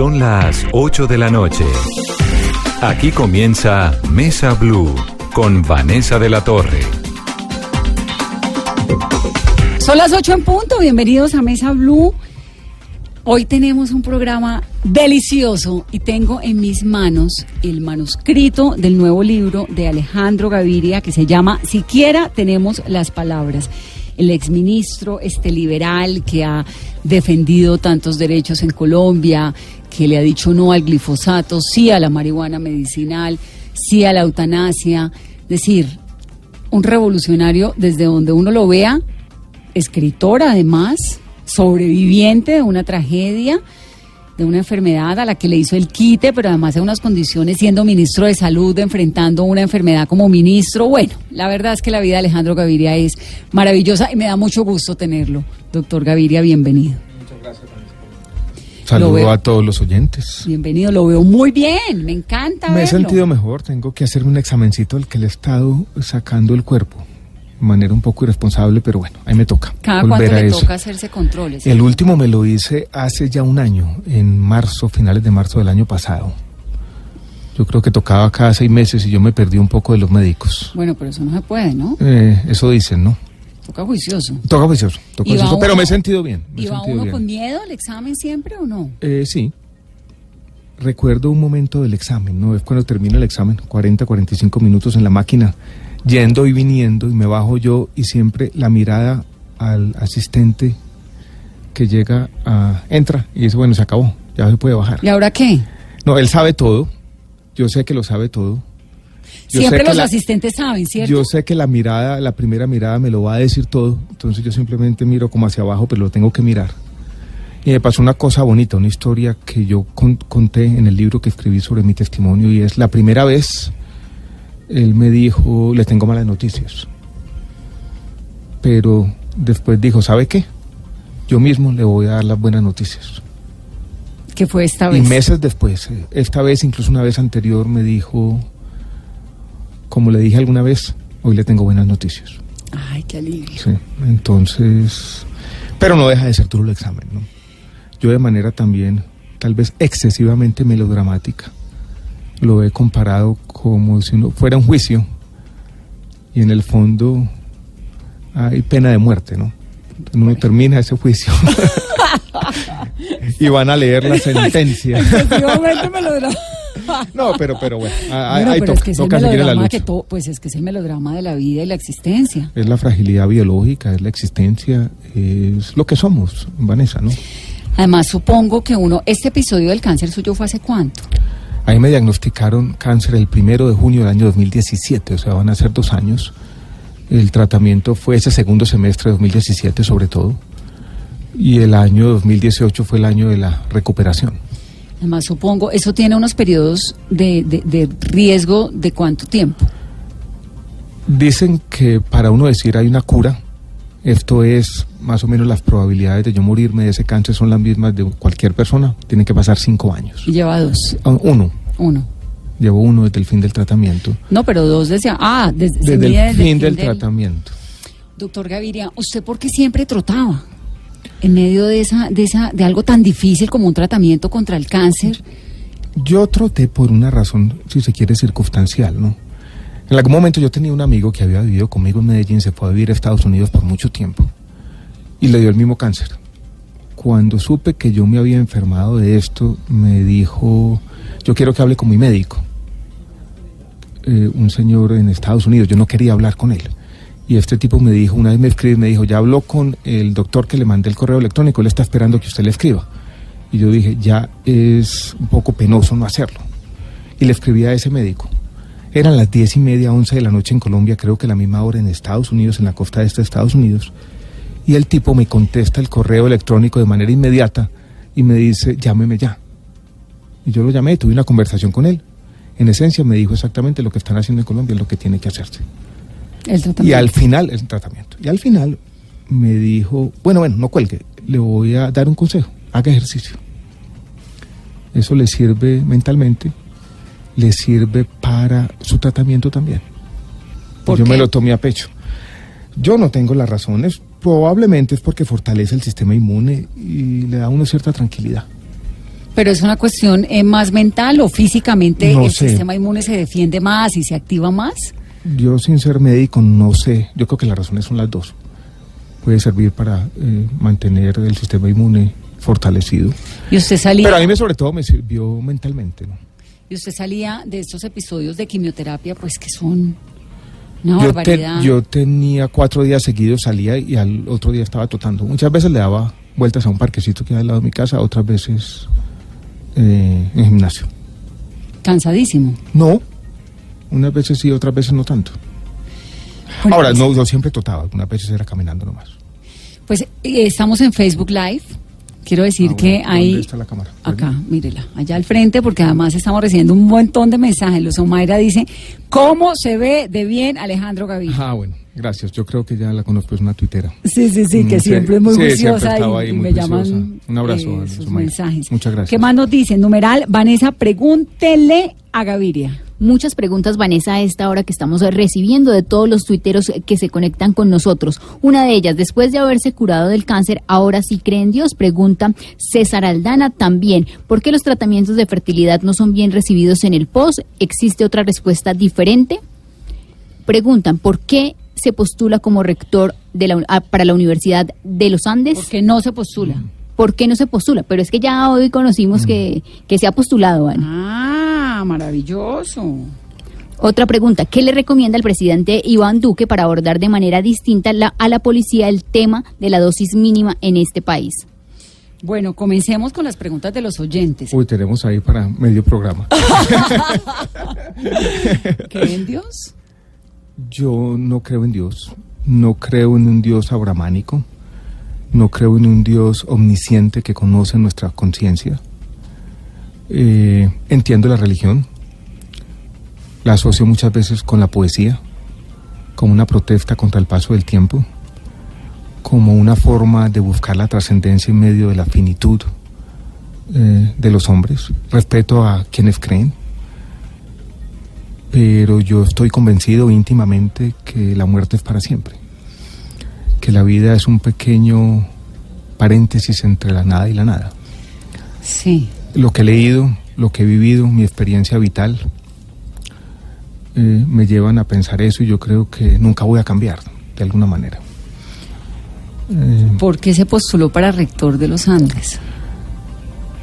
Son las 8 de la noche. Aquí comienza Mesa Blue con Vanessa de la Torre. Son las 8 en punto. Bienvenidos a Mesa Blue. Hoy tenemos un programa delicioso y tengo en mis manos el manuscrito del nuevo libro de Alejandro Gaviria que se llama Siquiera tenemos las palabras. El exministro este liberal que ha defendido tantos derechos en Colombia, que le ha dicho no al glifosato, sí a la marihuana medicinal, sí a la eutanasia. Decir, un revolucionario desde donde uno lo vea, escritor además, sobreviviente de una tragedia, de una enfermedad a la que le hizo el quite, pero además de unas condiciones siendo ministro de salud, enfrentando una enfermedad como ministro. Bueno, la verdad es que la vida de Alejandro Gaviria es maravillosa y me da mucho gusto tenerlo. Doctor Gaviria, bienvenido. Saludo a todos los oyentes. Bienvenido, lo veo muy bien, me encanta. Me he sentido mejor, tengo que hacerme un examencito del que le he estado sacando el cuerpo. De manera un poco irresponsable, pero bueno, ahí me toca. Cada cuánto le eso. toca hacerse controles. El último me lo hice hace ya un año, en marzo, finales de marzo del año pasado. Yo creo que tocaba cada seis meses y yo me perdí un poco de los médicos. Bueno, pero eso no se puede, ¿no? Eh, eso dicen, ¿no? Toca juicioso. Toca juicioso, toca ¿Y va juicioso, pero uno- me he sentido bien. Me ¿Y va uno bien. con miedo al examen siempre o no? Eh, sí. Recuerdo un momento del examen, ¿no? Es cuando termina el examen, 40, 45 minutos en la máquina, yendo y viniendo, y me bajo yo y siempre la mirada al asistente que llega a... entra y dice, bueno, se acabó, ya se puede bajar. ¿Y ahora qué? No, él sabe todo, yo sé que lo sabe todo. Yo Siempre los la- asistentes saben, ¿cierto? Yo sé que la mirada, la primera mirada me lo va a decir todo, entonces yo simplemente miro como hacia abajo, pero lo tengo que mirar. Y me pasó una cosa bonita, una historia que yo con- conté en el libro que escribí sobre mi testimonio y es la primera vez él me dijo, le tengo malas noticias. Pero después dijo, ¿sabe qué? Yo mismo le voy a dar las buenas noticias. que fue esta Y vez. meses después, eh, esta vez, incluso una vez anterior, me dijo, como le dije alguna vez, hoy le tengo buenas noticias. Ay, qué alivio. Sí, entonces, pero no deja de ser duro el examen, ¿no? Yo de manera también, tal vez excesivamente melodramática, lo he comparado como si uno fuera un juicio y en el fondo hay pena de muerte, ¿no? Uno termina ese juicio y van a leer la sentencia. No, pero, pero bueno, ah, Bueno, ahí pero toca, es que toca seguir la lucha. que todo, pues es que es el melodrama de la vida y la existencia. Es la fragilidad biológica, es la existencia, es lo que somos, Vanessa, ¿no? Además, supongo que uno, este episodio del cáncer suyo fue hace cuánto. A mí me diagnosticaron cáncer el primero de junio del año 2017, o sea, van a ser dos años. El tratamiento fue ese segundo semestre de 2017 sobre todo. Y el año 2018 fue el año de la recuperación. Además, supongo, eso tiene unos periodos de, de- de riesgo de cuánto tiempo. Dicen que para uno decir hay una cura, esto es más o menos las probabilidades de yo morirme de ese cáncer son las mismas de cualquier persona. Tienen que pasar cinco años. Y lleva dos, Ah, Uno, uno. llevo uno desde el fin del tratamiento. No, pero dos desde, ah, desde, el desde fin del tratamiento. Doctor Gaviria, ¿usted por qué siempre trotaba? En medio de esa, de esa, de algo tan difícil como un tratamiento contra el cáncer. Yo troté por una razón, si se quiere, circunstancial, ¿no? En algún momento yo tenía un amigo que había vivido conmigo en Medellín, se fue a vivir a Estados Unidos por mucho tiempo y le dio el mismo cáncer. Cuando supe que yo me había enfermado de esto, me dijo, yo quiero que hable con mi médico, Eh, un señor en Estados Unidos, yo no quería hablar con él. Y este tipo me dijo, una vez me escribe, me dijo, ya habló con el doctor que le mandé el correo electrónico, él está esperando que usted le escriba. Y yo dije, ya es un poco penoso no hacerlo. Y le escribí a ese médico. Eran las diez y media, once de la noche en Colombia, creo que la misma hora en Estados Unidos, en la costa este de Estados Unidos. Y el tipo me contesta el correo electrónico de manera inmediata, y me dice, llámeme ya. Y yo lo llamé, tuve una conversación con él. En esencia me dijo exactamente lo que están haciendo en Colombia, lo que tiene que hacerse. El tratamiento. Y al final, el tratamiento. Y al final me dijo, bueno, bueno, no cuelgue, le voy a dar un consejo, haga ejercicio. Eso le sirve mentalmente, le sirve para su tratamiento también. ¿Por yo qué? me lo tomé a pecho. Yo no tengo las razones, probablemente es porque fortalece el sistema inmune y le da a uno cierta tranquilidad. Pero es una cuestión eh, más mental o físicamente No el sé. sistema inmune se defiende más y se activa más. Yo sin ser médico no sé, yo creo que las razones son las dos. Puede servir para eh, mantener el sistema inmune fortalecido. Y usted salía, Pero a mí me, sobre todo me sirvió mentalmente. ¿no? y usted salía de estos episodios de quimioterapia, pues que son una Yo, te- yo tenía cuatro días seguidos, salía y al otro día estaba totando. Muchas veces le daba vueltas a un parquecito que hay al lado de mi casa, otras veces eh, en gimnasio. Cansadísimo. No, unas veces sí, otras veces no tanto. Bueno, Ahora, pues- no, yo siempre totaba, algunas veces era caminando nomás. Pues eh, estamos en Facebook Live. Quiero decir Ah, que bueno. ¿Dónde está la cámara? Acá, mírela, allá al frente, porque además estamos recibiendo un montón de mensajes. Luz Omaira dice, ¿cómo se ve de bien Alejandro Gaviria? Ah, bueno, gracias. Yo creo que ya la conozco, es una tuitera. Sí, sí, sí, que Mm, siempre sí, es muy sí, y, ahí me llaman. Un abrazo, eh, sus Somaira. mensajes. Muchas gracias. ¿Qué más nos dicen? Numeral, Vanessa, pregúntele a Gaviria. Muchas preguntas, Vanessa, a esta hora que estamos recibiendo de todos los tuiteros que se conectan con nosotros. Una de ellas, después de haberse curado del cáncer, ahora sí cree en Dios, pregunta César Aldana también. ¿Por qué los tratamientos de fertilidad no son bien recibidos en el POS? ¿Existe otra respuesta diferente? Preguntan, ¿por qué se postula como rector de la, ah, para la Universidad de los Andes? Porque no se postula. ¿Por qué no se postula? Pero es que ya hoy conocimos que, que se ha postulado, Ana. Ah, maravilloso. Otra pregunta, ¿qué le recomienda el presidente Iván Duque para abordar de manera distinta la- a la policía el tema de la dosis mínima en este país? Bueno, comencemos con las preguntas de los oyentes. Uy, tenemos ahí para medio programa. ¿Cree en Dios? Yo no creo en Dios, no creo en un Dios abramánico, no creo en un Dios omnisciente que conoce nuestra conciencia. Eh, entiendo la religión, la asocio muchas veces con la poesía, como una protesta contra el paso del tiempo, como una forma de buscar la trascendencia en medio de la finitud eh, de los hombres. Respeto a quienes creen, pero yo estoy convencido íntimamente que la muerte es para siempre, que la vida es un pequeño paréntesis entre la nada y la nada. Sí. Lo que he leído, lo que he vivido, mi experiencia vital, eh, me llevan a pensar eso y yo creo que nunca voy a cambiar, de alguna manera. Eh, ¿Por qué se postuló para rector de los Andes?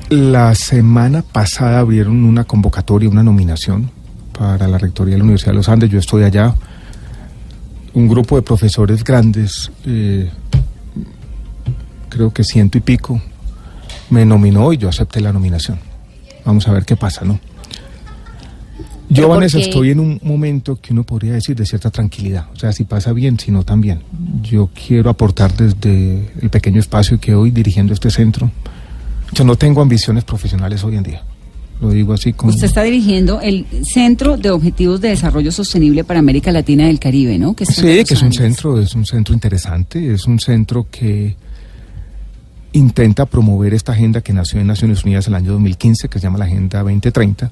La semana pasada abrieron una convocatoria, una nominación para la rectoría de la Universidad de los Andes. Yo estoy allá. Un grupo de profesores grandes, eh, creo que ciento y pico, me nominó y yo acepté la nominación. Vamos a ver qué pasa, ¿no? Yo, Vanessa, estoy en un momento que uno podría decir de cierta tranquilidad. O sea, si pasa bien, si no también. Yo quiero aportar desde el pequeño espacio que hoy dirigiendo este centro. Yo no tengo ambiciones profesionales hoy en día. Lo digo así como... Usted está dirigiendo el Centro de Objetivos de Desarrollo Sostenible para América Latina y el Caribe, ¿no? Sí, que es un centro, es un centro interesante, es un centro que intenta promover esta agenda que nació en Naciones Unidas el año 2015, que se llama la Agenda 2030,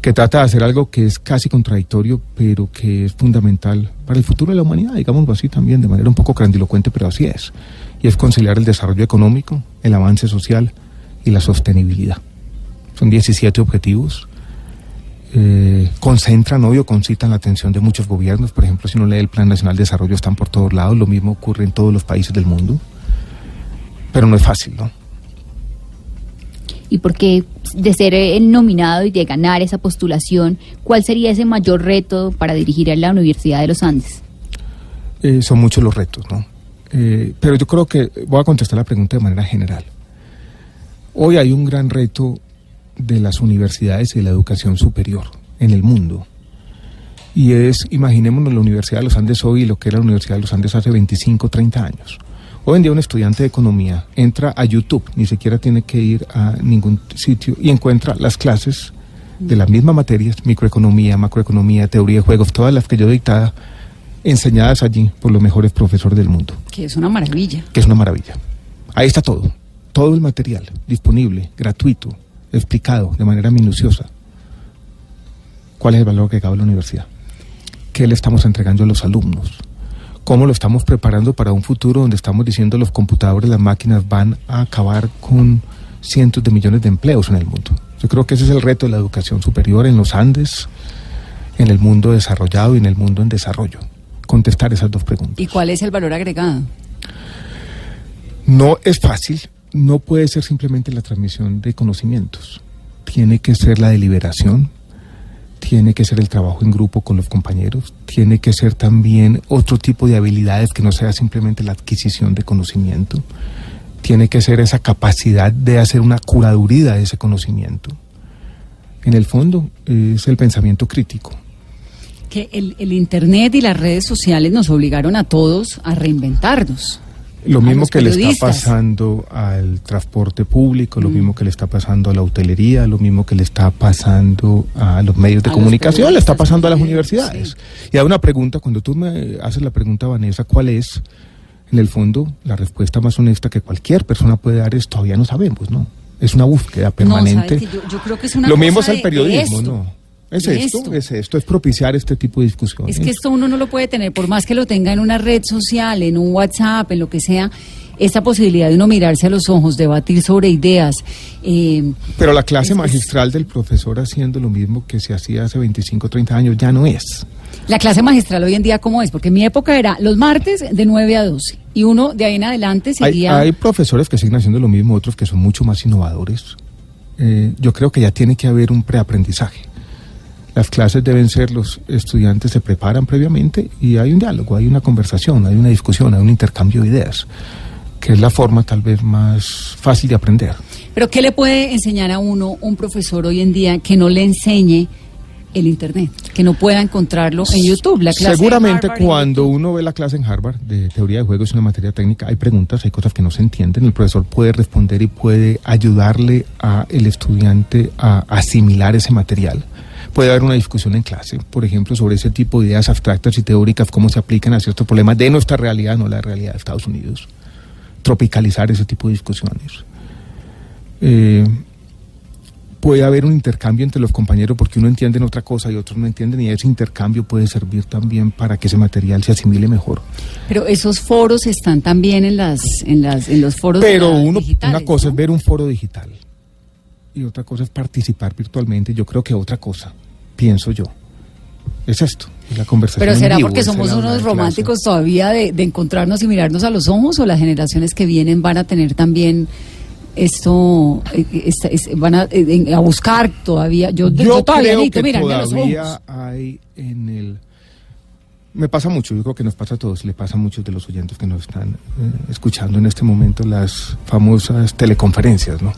que trata de hacer algo que es casi contradictorio, pero que es fundamental para el futuro de la humanidad, digámoslo así también, de manera un poco grandilocuente, pero así es. Y es conciliar el desarrollo económico, el avance social y la sostenibilidad. Son 17 objetivos eh, concentran, obvio, concitan la atención de muchos gobiernos. Por ejemplo, si uno lee el Plan Nacional de Desarrollo, están por todos lados. Lo mismo ocurre en todos los países del mundo. Pero no es fácil, ¿no? Y porque de ser el nominado y de ganar esa postulación, ¿cuál sería ese mayor reto para dirigir a la Universidad de los Andes? Eh, son muchos los retos, ¿no? Eh, pero yo creo que voy a contestar la pregunta de manera general. Hoy hay un gran reto de las universidades y de la educación superior en el mundo. Y es, imaginémonos la Universidad de los Andes hoy y lo que era la Universidad de los Andes hace 25, 30 años. Hoy en día un estudiante de economía entra a YouTube, ni siquiera tiene que ir a ningún sitio y encuentra las clases de las mismas materias, microeconomía, macroeconomía, teoría de juegos, todas las que yo dictaba, enseñadas allí por los mejores profesores del mundo. Que es una maravilla. Que es una maravilla. Ahí está todo, todo el material disponible, gratuito, explicado de manera minuciosa. ¿Cuál es el valor que cabe la universidad? ¿Qué le estamos entregando a los alumnos? ¿Cómo lo estamos preparando para un futuro donde estamos diciendo los computadores, las máquinas van a acabar con cientos de millones de empleos en el mundo? Yo creo que ese es el reto de la educación superior en los Andes, en el mundo desarrollado y en el mundo en desarrollo. Contestar esas dos preguntas. ¿Y cuál es el valor agregado? No es fácil, no puede ser simplemente la transmisión de conocimientos. Tiene que ser la deliberación, tiene que ser el trabajo en grupo con los compañeros, tiene que ser también otro tipo de habilidades que no sea simplemente la adquisición de conocimiento, tiene que ser esa capacidad de hacer una curaduría de ese conocimiento. En el fondo es el pensamiento crítico. Que el, el Internet y las redes sociales nos obligaron a todos a reinventarnos. Lo mismo que le está pasando al transporte público, lo mm. mismo que le está pasando a la hotelería, lo mismo que le está pasando a los medios de comunicación, le está pasando a las universidades. Y hay una pregunta, cuando tú me haces la pregunta, Vanessa, ¿cuál es? En el fondo, la respuesta más honesta que cualquier persona puede dar es todavía no sabemos, ¿no? Es una búsqueda permanente. yo, creo que es una lo mismo es el periodismo, ¿no? Es esto, es esto, es propiciar este tipo de discusiones. Es que esto uno no lo puede tener, por más que lo tenga en una red social, en un WhatsApp, en lo que sea, esta posibilidad de uno mirarse a los ojos, debatir sobre ideas. Eh, Pero la clase magistral del profesor haciendo lo mismo que se hacía hace 25, 30 años ya no es. La clase magistral hoy en día, ¿cómo es? Porque en mi época era los martes de 9 a 12 y uno de ahí en adelante seguía... Hay, profesores que siguen haciendo lo mismo, otros que son mucho más innovadores. Eh, yo creo que ya tiene que haber un preaprendizaje las clases deben ser, los estudiantes se preparan previamente y hay un diálogo, hay una conversación, hay una discusión, hay un intercambio de ideas, que es la forma tal vez más fácil de aprender. Pero ¿qué le puede enseñar a uno un profesor hoy en día que no le enseñe el Internet, que no pueda encontrarlo en YouTube? La clase Seguramente cuando uno ve la clase en Harvard de teoría de juegos, es una materia técnica, hay preguntas, hay cosas que no se entienden, el profesor puede responder y puede ayudarle al estudiante a asimilar ese material puede haber una discusión en clase, por ejemplo, sobre ese tipo de ideas abstractas y teóricas, cómo se aplican a ciertos problemas de nuestra realidad, no la realidad de Estados Unidos. Tropicalizar ese tipo de discusiones. Eh, puede haber un intercambio entre los compañeros porque uno entiende en otra cosa y otros no entienden y ese intercambio puede servir también para que ese material se asimile mejor. Pero esos foros están también en las en las en los foros Pero uno, una cosa es ver un foro digital y otra cosa es participar virtualmente. Yo creo que otra cosa, pienso yo, es esto, la conversación. Pero será porque somos unos románticos todavía de, encontrarnos y mirarnos a los ojos o las generaciones que vienen van a tener también esto eh, van eh, a, buscar todavía yo, yo, todavía creo que todavía hay en el me pasa mucho, yo creo que nos pasa a todos, le pasa a muchos de los oyentes que nos están eh, escuchando en este momento las famosas teleconferencias, ¿no?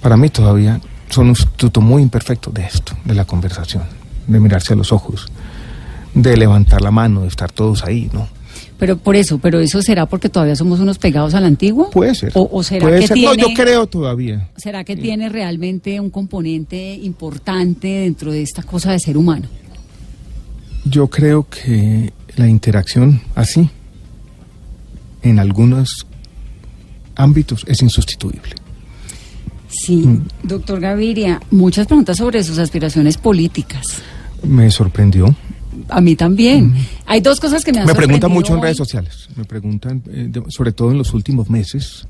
para mí todavía son un sustituto muy imperfecto de esto, de la conversación, de mirarse a los ojos, de levantar la mano, de estar todos ahí, ¿no? Pero por eso, pero eso será porque todavía somos unos pegados a la antigua? Puede ser. ¿O, será que Tiene, no, yo creo todavía. ¿Será que tiene realmente un componente importante dentro de esta cosa de ser humano? Yo creo que la interacción así, en algunos ámbitos, es insustituible. Sí, mm. doctor Gaviria, muchas preguntas sobre sus aspiraciones políticas. Me sorprendió. A mí también. Mm. Hay dos cosas que me han Me preguntan mucho en redes sociales, me preguntan eh, sobre todo en los últimos meses.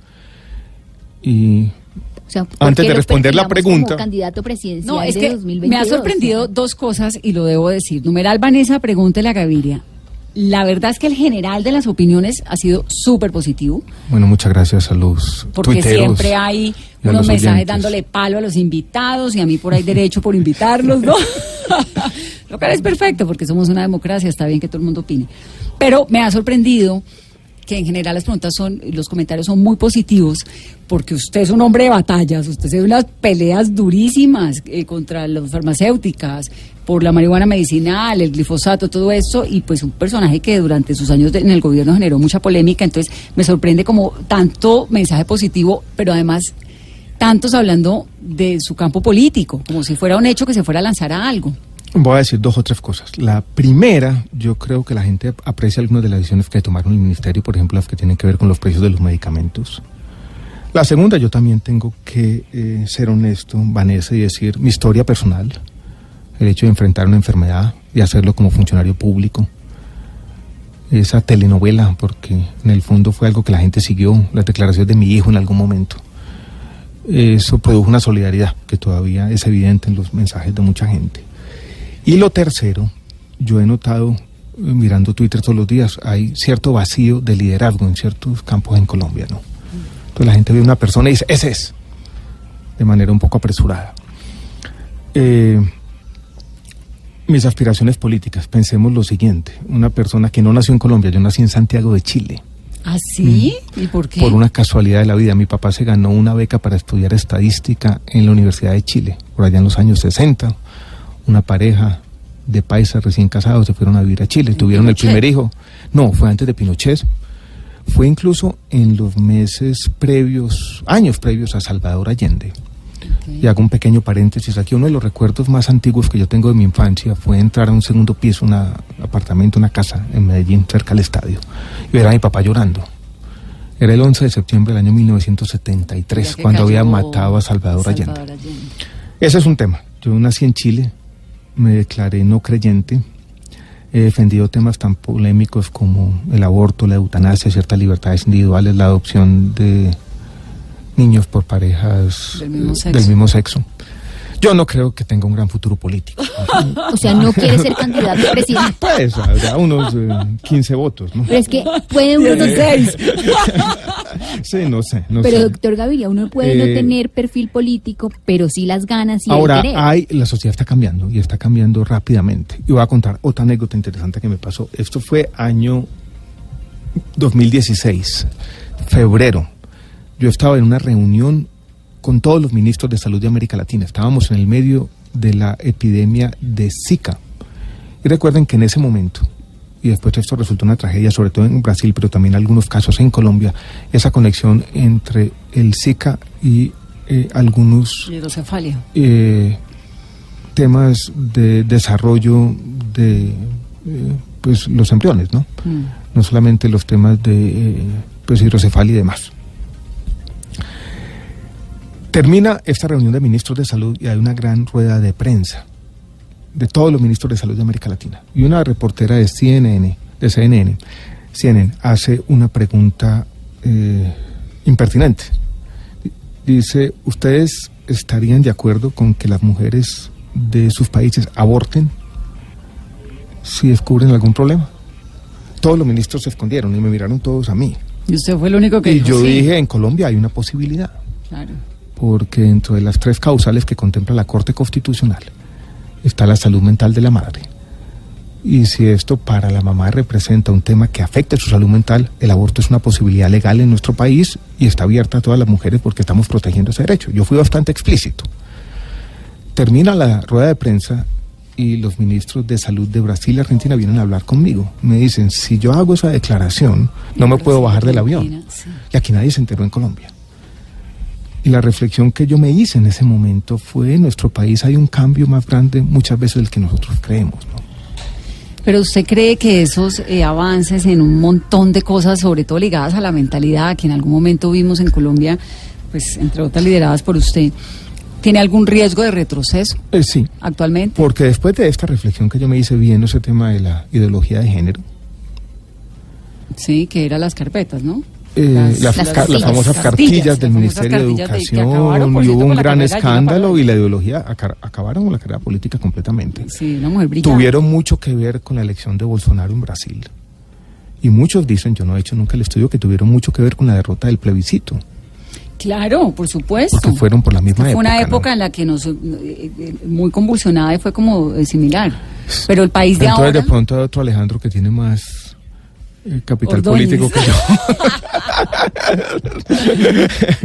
Y antes de responder la pregunta. candidato presidencial no, es que me ha sorprendido dos cosas y lo debo decir. Numeral Vanessa, pregúntele a Gaviria. La verdad es que el general de las opiniones ha sido súper positivo. Bueno, muchas gracias a los Porque siempre hay unos mensajes dándole palo a los invitados y a mí por ahí derecho por invitarlos, ¿no? Lo cual es perfecto porque somos una democracia, está bien que todo el mundo opine. Pero me ha sorprendido que en general las preguntas son, los comentarios son muy positivos, porque usted es un hombre de batallas, usted se ve unas peleas durísimas eh, contra las farmacéuticas, por la marihuana medicinal, el glifosato, todo esto, y pues un personaje que durante sus años en el gobierno generó mucha polémica, entonces me sorprende como tanto mensaje positivo, pero además tantos hablando de su campo político, como si fuera un hecho que se fuera a lanzar a algo. Voy a decir dos o tres cosas. La primera, yo creo que la gente aprecia algunas de las decisiones que tomaron el ministerio, por ejemplo, las que tienen que ver con los precios de los medicamentos. La segunda, yo también tengo que eh, ser honesto, Vanessa, y decir mi historia personal, el hecho de enfrentar una enfermedad y hacerlo como funcionario público, esa telenovela, porque en el fondo fue algo que la gente siguió, las declaraciones de mi hijo en algún momento. Eso produjo una solidaridad que todavía es evidente en los mensajes de mucha gente. Y lo tercero, yo he notado, eh, mirando Twitter todos los días, hay cierto vacío de liderazgo en ciertos campos en Colombia, ¿no? Entonces la gente ve una persona y dice, ese es, de manera un poco apresurada. Eh, mis aspiraciones políticas, pensemos lo siguiente, una persona que no nació en Colombia, yo nací en Santiago de Chile. ¿Ah, sí? ¿Y por qué? Por una casualidad de la vida, mi papá se ganó una beca para estudiar estadística en la Universidad de Chile, por allá en los años 60. Una pareja de paisas recién casados se fueron a vivir a Chile, tuvieron el primer hijo. No, fue antes de Pinochet. Fue incluso en los meses previos, años previos a Salvador Allende. Y hago un pequeño paréntesis aquí. Uno de los recuerdos más antiguos que yo tengo de mi infancia fue entrar a un segundo piso, un apartamento, una casa en Medellín, cerca del estadio, y ver a mi papá llorando. Era el 11 de septiembre del año 1973, Ya que cuando había matado a Salvador, Allende. Salvador Allende. Ese es un tema. Yo nací en Chile, me declaré no creyente, he defendido temas tan polémicos como el aborto, la eutanasia, ciertas libertades individuales, la adopción de niños por parejas Del mismo eh, sexo. del mismo sexo. Yo no creo que tenga un gran futuro político. O sea, no quiere ser candidato a presidente. Pues habrá unos eh, 15 votos, ¿no? Pero es que puede uno no ser. Sí, no sé, no Pero sé. doctor Gaviria, uno puede no Eh, tener perfil político, pero sí las ganas y Ahora, el querer. hay, la sociedad está cambiando y está cambiando rápidamente. Y voy a contar otra anécdota interesante que me pasó. Esto fue año 2016, febrero. Yo estaba en una reunión con todos los ministros de salud de América Latina. Estábamos en el medio de la epidemia de Zika. Y recuerden que en ese momento, y después esto resultó una tragedia, sobre todo en Brasil, pero también algunos casos en Colombia, esa conexión entre el Zika y eh, algunos eh, temas de desarrollo de eh, pues los embriones, ¿no? Mm. No solamente los temas de eh, pues hidrocefalia y demás. Termina esta reunión de ministros de salud y hay una gran rueda de prensa de todos los ministros de salud de América Latina. Y una reportera de CNN, de CNN, CNN hace una pregunta eh, impertinente. Dice, ¿ustedes estarían de acuerdo con que las mujeres de sus países aborten si descubren algún problema? Todos los ministros se escondieron y me miraron todos a mí. Y usted fue el único que Y dijo yo sí. dije, en Colombia hay una posibilidad, Claro. Porque dentro de las tres causales que contempla la Corte Constitucional está la salud mental de la madre. Y si esto para la mamá representa un tema que afecte su salud mental, el aborto es una posibilidad legal en nuestro país y está abierta a todas las mujeres porque estamos protegiendo ese derecho. Yo fui bastante explícito. Termina la rueda de prensa y los ministros de salud de Brasil y Argentina vienen a hablar conmigo. Me dicen, si yo hago esa declaración, no me puedo bajar del avión. Y aquí nadie se enteró en Colombia. Y la reflexión que yo me hice en ese momento fue, en nuestro país hay un cambio más grande muchas veces del que nosotros creemos. ¿no? Pero usted cree que esos eh, avances en un montón de cosas, sobre todo ligadas a la mentalidad, que en algún momento vimos en Colombia, pues entre otras lideradas por usted, tiene algún riesgo de retroceso Eh, sí, actualmente? porque después de esta reflexión que yo me hice viendo ese tema de la ideología de género, Sí, que eran las carpetas, ¿no? Eh, Las- las, las ca- las cartillas. famosas Cartillas, cartillas las del Ministerio de Educación, acabaron, y hubo un gran escándalo y la ideología aca- acabaron con la carrera política completamente. Sí, una mujer brillante. tuvieron mucho que ver con la elección de Bolsonaro en Brasil. Y muchos dicen, yo no he hecho nunca el estudio, que tuvieron mucho que ver con la derrota del plebiscito. Claro, por supuesto. Porque fueron por la misma Fue una época, ¿no? época en la que nos eh, eh, muy convulsionada y fue como eh, similar. Pero el país de Entonces ahora de pronto hay otro Alejandro que tiene más eh, capital Ordóñez. político que yo.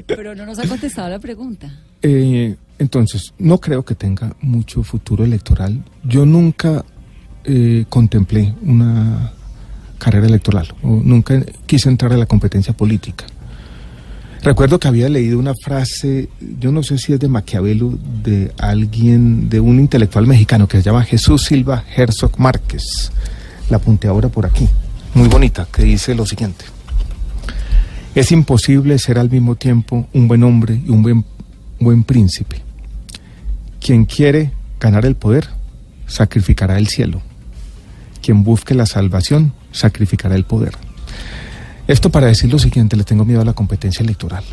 pero no nos ha contestado la pregunta. Eh, entonces no creo que tenga mucho futuro electoral. Yo nunca eh, contemplé una carrera electoral o nunca quise entrar a la competencia política. Recuerdo que había leído una frase, yo no sé si es de Maquiavelo, de alguien, de un intelectual mexicano que se llama Jesús Silva Herzog Márquez. La apunté ahora por aquí, muy bonita, que dice lo siguiente. Es imposible ser al mismo tiempo un buen hombre y un buen, buen príncipe. Quien quiere ganar el poder, sacrificará el cielo. Quien busque la salvación, sacrificará el poder. Esto para decir lo siguiente, le tengo miedo a la competencia electoral.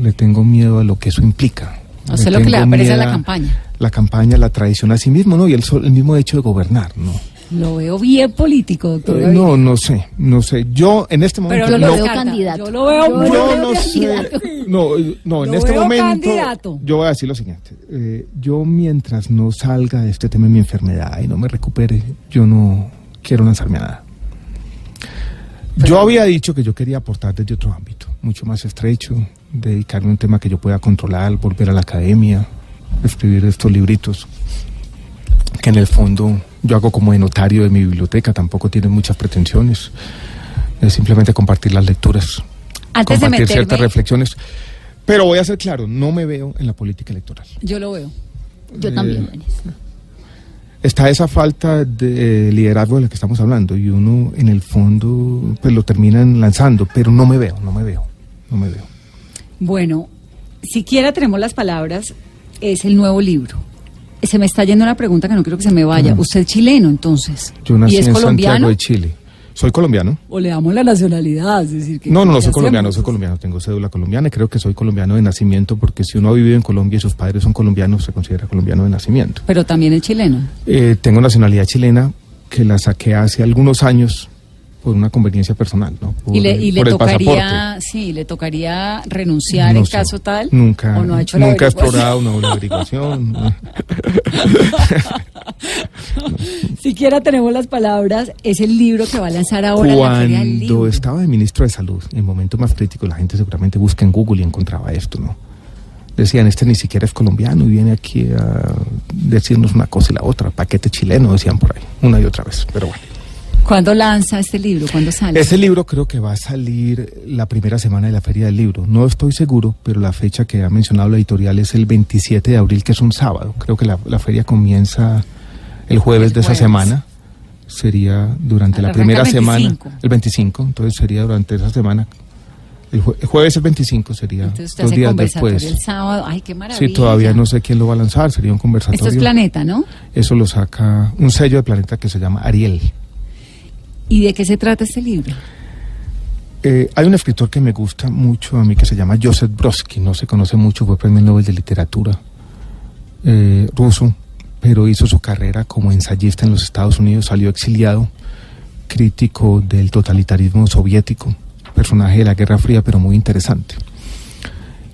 Le tengo miedo a lo que eso implica. O sea, lo que le aprecia miedo la a campaña. La campaña, la tradición a sí mismo, ¿no? Y el, el mismo hecho de gobernar, ¿no? Lo veo bien político, doctor. Eh, no, no sé, no sé. Yo en este momento Pero Yo lo veo candidato. Yo lo veo Yo no sé. No, eh, no, en Lo este veo momento candidato. yo voy a decir lo siguiente. eh, yo mientras no salga de este tema de mi enfermedad y no me recupere, yo no quiero lanzarme a nada. Yo había dicho que yo quería aportar desde otro ámbito, mucho más estrecho, dedicarme a un tema que yo pueda controlar, volver a la academia, escribir estos libritos, que en el fondo yo hago como de notario de mi biblioteca, tampoco tiene muchas pretensiones, es simplemente compartir las lecturas, Antes de compartir ciertas reflexiones. Pero voy a ser claro, no me veo en la política electoral. yo lo veo. Yo Eh, también. Está esa falta de liderazgo de la que estamos hablando y uno en el fondo pues lo terminan lanzando, pero no me veo, no me veo, no me veo. Bueno, siquiera tenemos las palabras, es el nuevo libro. Se me está yendo una pregunta que no quiero que se me vaya. Mm. ¿Usted es chileno entonces? Yo nací ¿Y es en colombiano? Santiago de Chile. Soy colombiano. ¿O le damos la nacionalidad? Es decir, que No, no, no ¿qué soy colombiano, soy colombiano, tengo cédula colombiana y creo que soy colombiano de nacimiento porque si uno ha vivido en Colombia y sus padres son colombianos, se considera colombiano de nacimiento. Pero también es chileno. Eh, tengo nacionalidad chilena que la saqué hace algunos años por una conveniencia personal, ¿no? Por, y le, y le por el tocaría, pasaporte. sí, le tocaría renunciar No en sé. caso tal. Nunca, ¿O no ha hecho nunca averiguación? explorado una, una averiguación. no. Siquiera tenemos las palabras. Es el libro que va a lanzar ahora la Cuando estaba de ministro de Salud, en momentos más críticos, la gente seguramente busca en Google y encontraba esto, ¿no? Decían, este ni siquiera es colombiano y viene aquí a decirnos una cosa y la otra. Paquete chileno, decían por ahí, una y otra vez. Pero bueno. ¿Cuándo lanza este libro? ¿Cuándo sale? Ese libro creo que va a salir la primera semana de la Feria del Libro. No estoy seguro, pero la fecha que ha mencionado la editorial es el 27 de abril, que es un sábado. Creo que la, la feria comienza el jueves El de esa semana. Sería durante la Arranca primera el 25. semana, el 25, entonces sería durante esa semana. El, jue- el jueves el 25 sería Entonces usted dos hace días después. el sábado. Ay, qué maravilla. Sí, todavía no sé quién lo va a lanzar, sería un conversatorio. Esto es Planeta, ¿no? Eso lo saca un sello de Planeta que se llama Ariel. ¿Y de qué se trata este libro? Eh, hay un escritor que me gusta mucho a mí que se llama Joseph Brodsky, no se conoce mucho, fue premio Nobel de Literatura eh, ruso, pero hizo su carrera como ensayista en los Estados Unidos, salió exiliado, crítico del totalitarismo soviético, personaje de la Guerra Fría, pero muy interesante.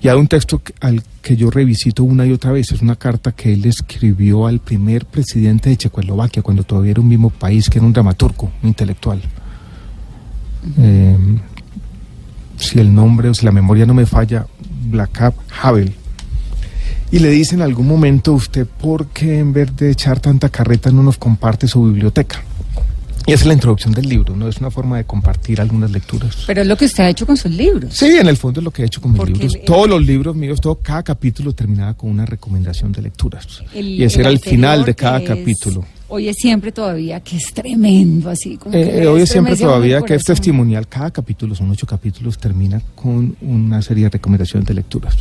Y hay un texto al que yo revisito una y otra vez, es una carta que él escribió al primer presidente de Checoslovaquia, cuando todavía era un mismo país, que era un dramaturgo, un intelectual. Eh, si el nombre o si la memoria no me falla, Blackup Havel. Y le dice en algún momento, usted, ¿por qué en vez de echar tanta carreta no nos comparte su biblioteca? Y esa es la introducción del libro, ¿no? Es una forma de compartir algunas lecturas. Pero es lo que usted ha hecho con sus libros. Sí, en el fondo es lo que he hecho con mis Porque libros. el- Todos los libros míos, todo, cada capítulo terminaba con una recomendación de lecturas. El- y ese era el final de cada es capítulo. Hoy es siempre todavía, que es tremendo, así como. Eh, que eh, hoy es siempre el todavía que es testimonial. Cada capítulo, son ocho capítulos, termina con una serie de recomendaciones de lecturas.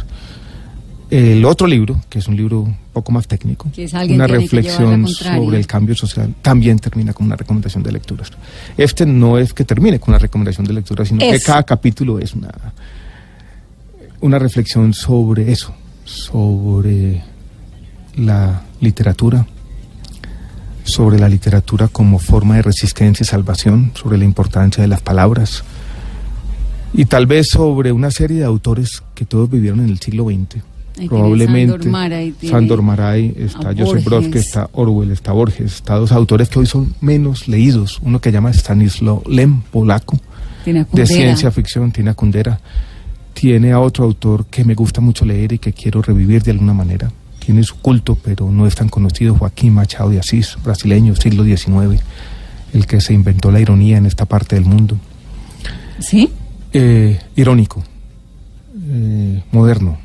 El otro libro, que es un libro un poco más técnico, una reflexión sobre el cambio social, también termina con una recomendación de lecturas. Este no es que termine con una recomendación de lecturas, sino que cada capítulo es una, una reflexión sobre eso, sobre la literatura, sobre la literatura como forma de resistencia y salvación, sobre la importancia de las palabras y tal vez sobre una serie de autores que todos vivieron en el siglo XX. Ahí Probablemente Sándor Márai, tiene Sándor Márai, está Joseph Brodsky, está Orwell, está Borges, está dos autores que hoy son menos leídos. Uno que llama Stanislaw Lem, polaco, de ciencia ficción, tiene a Kundera. Tiene a otro autor que me gusta mucho leer y que quiero revivir de alguna manera, tiene su culto, pero no es tan conocido, Joaquín Machado de Asís, brasileño, siglo XIX, el que se inventó la ironía en esta parte del mundo. ¿Sí? Eh, irónico, eh, moderno,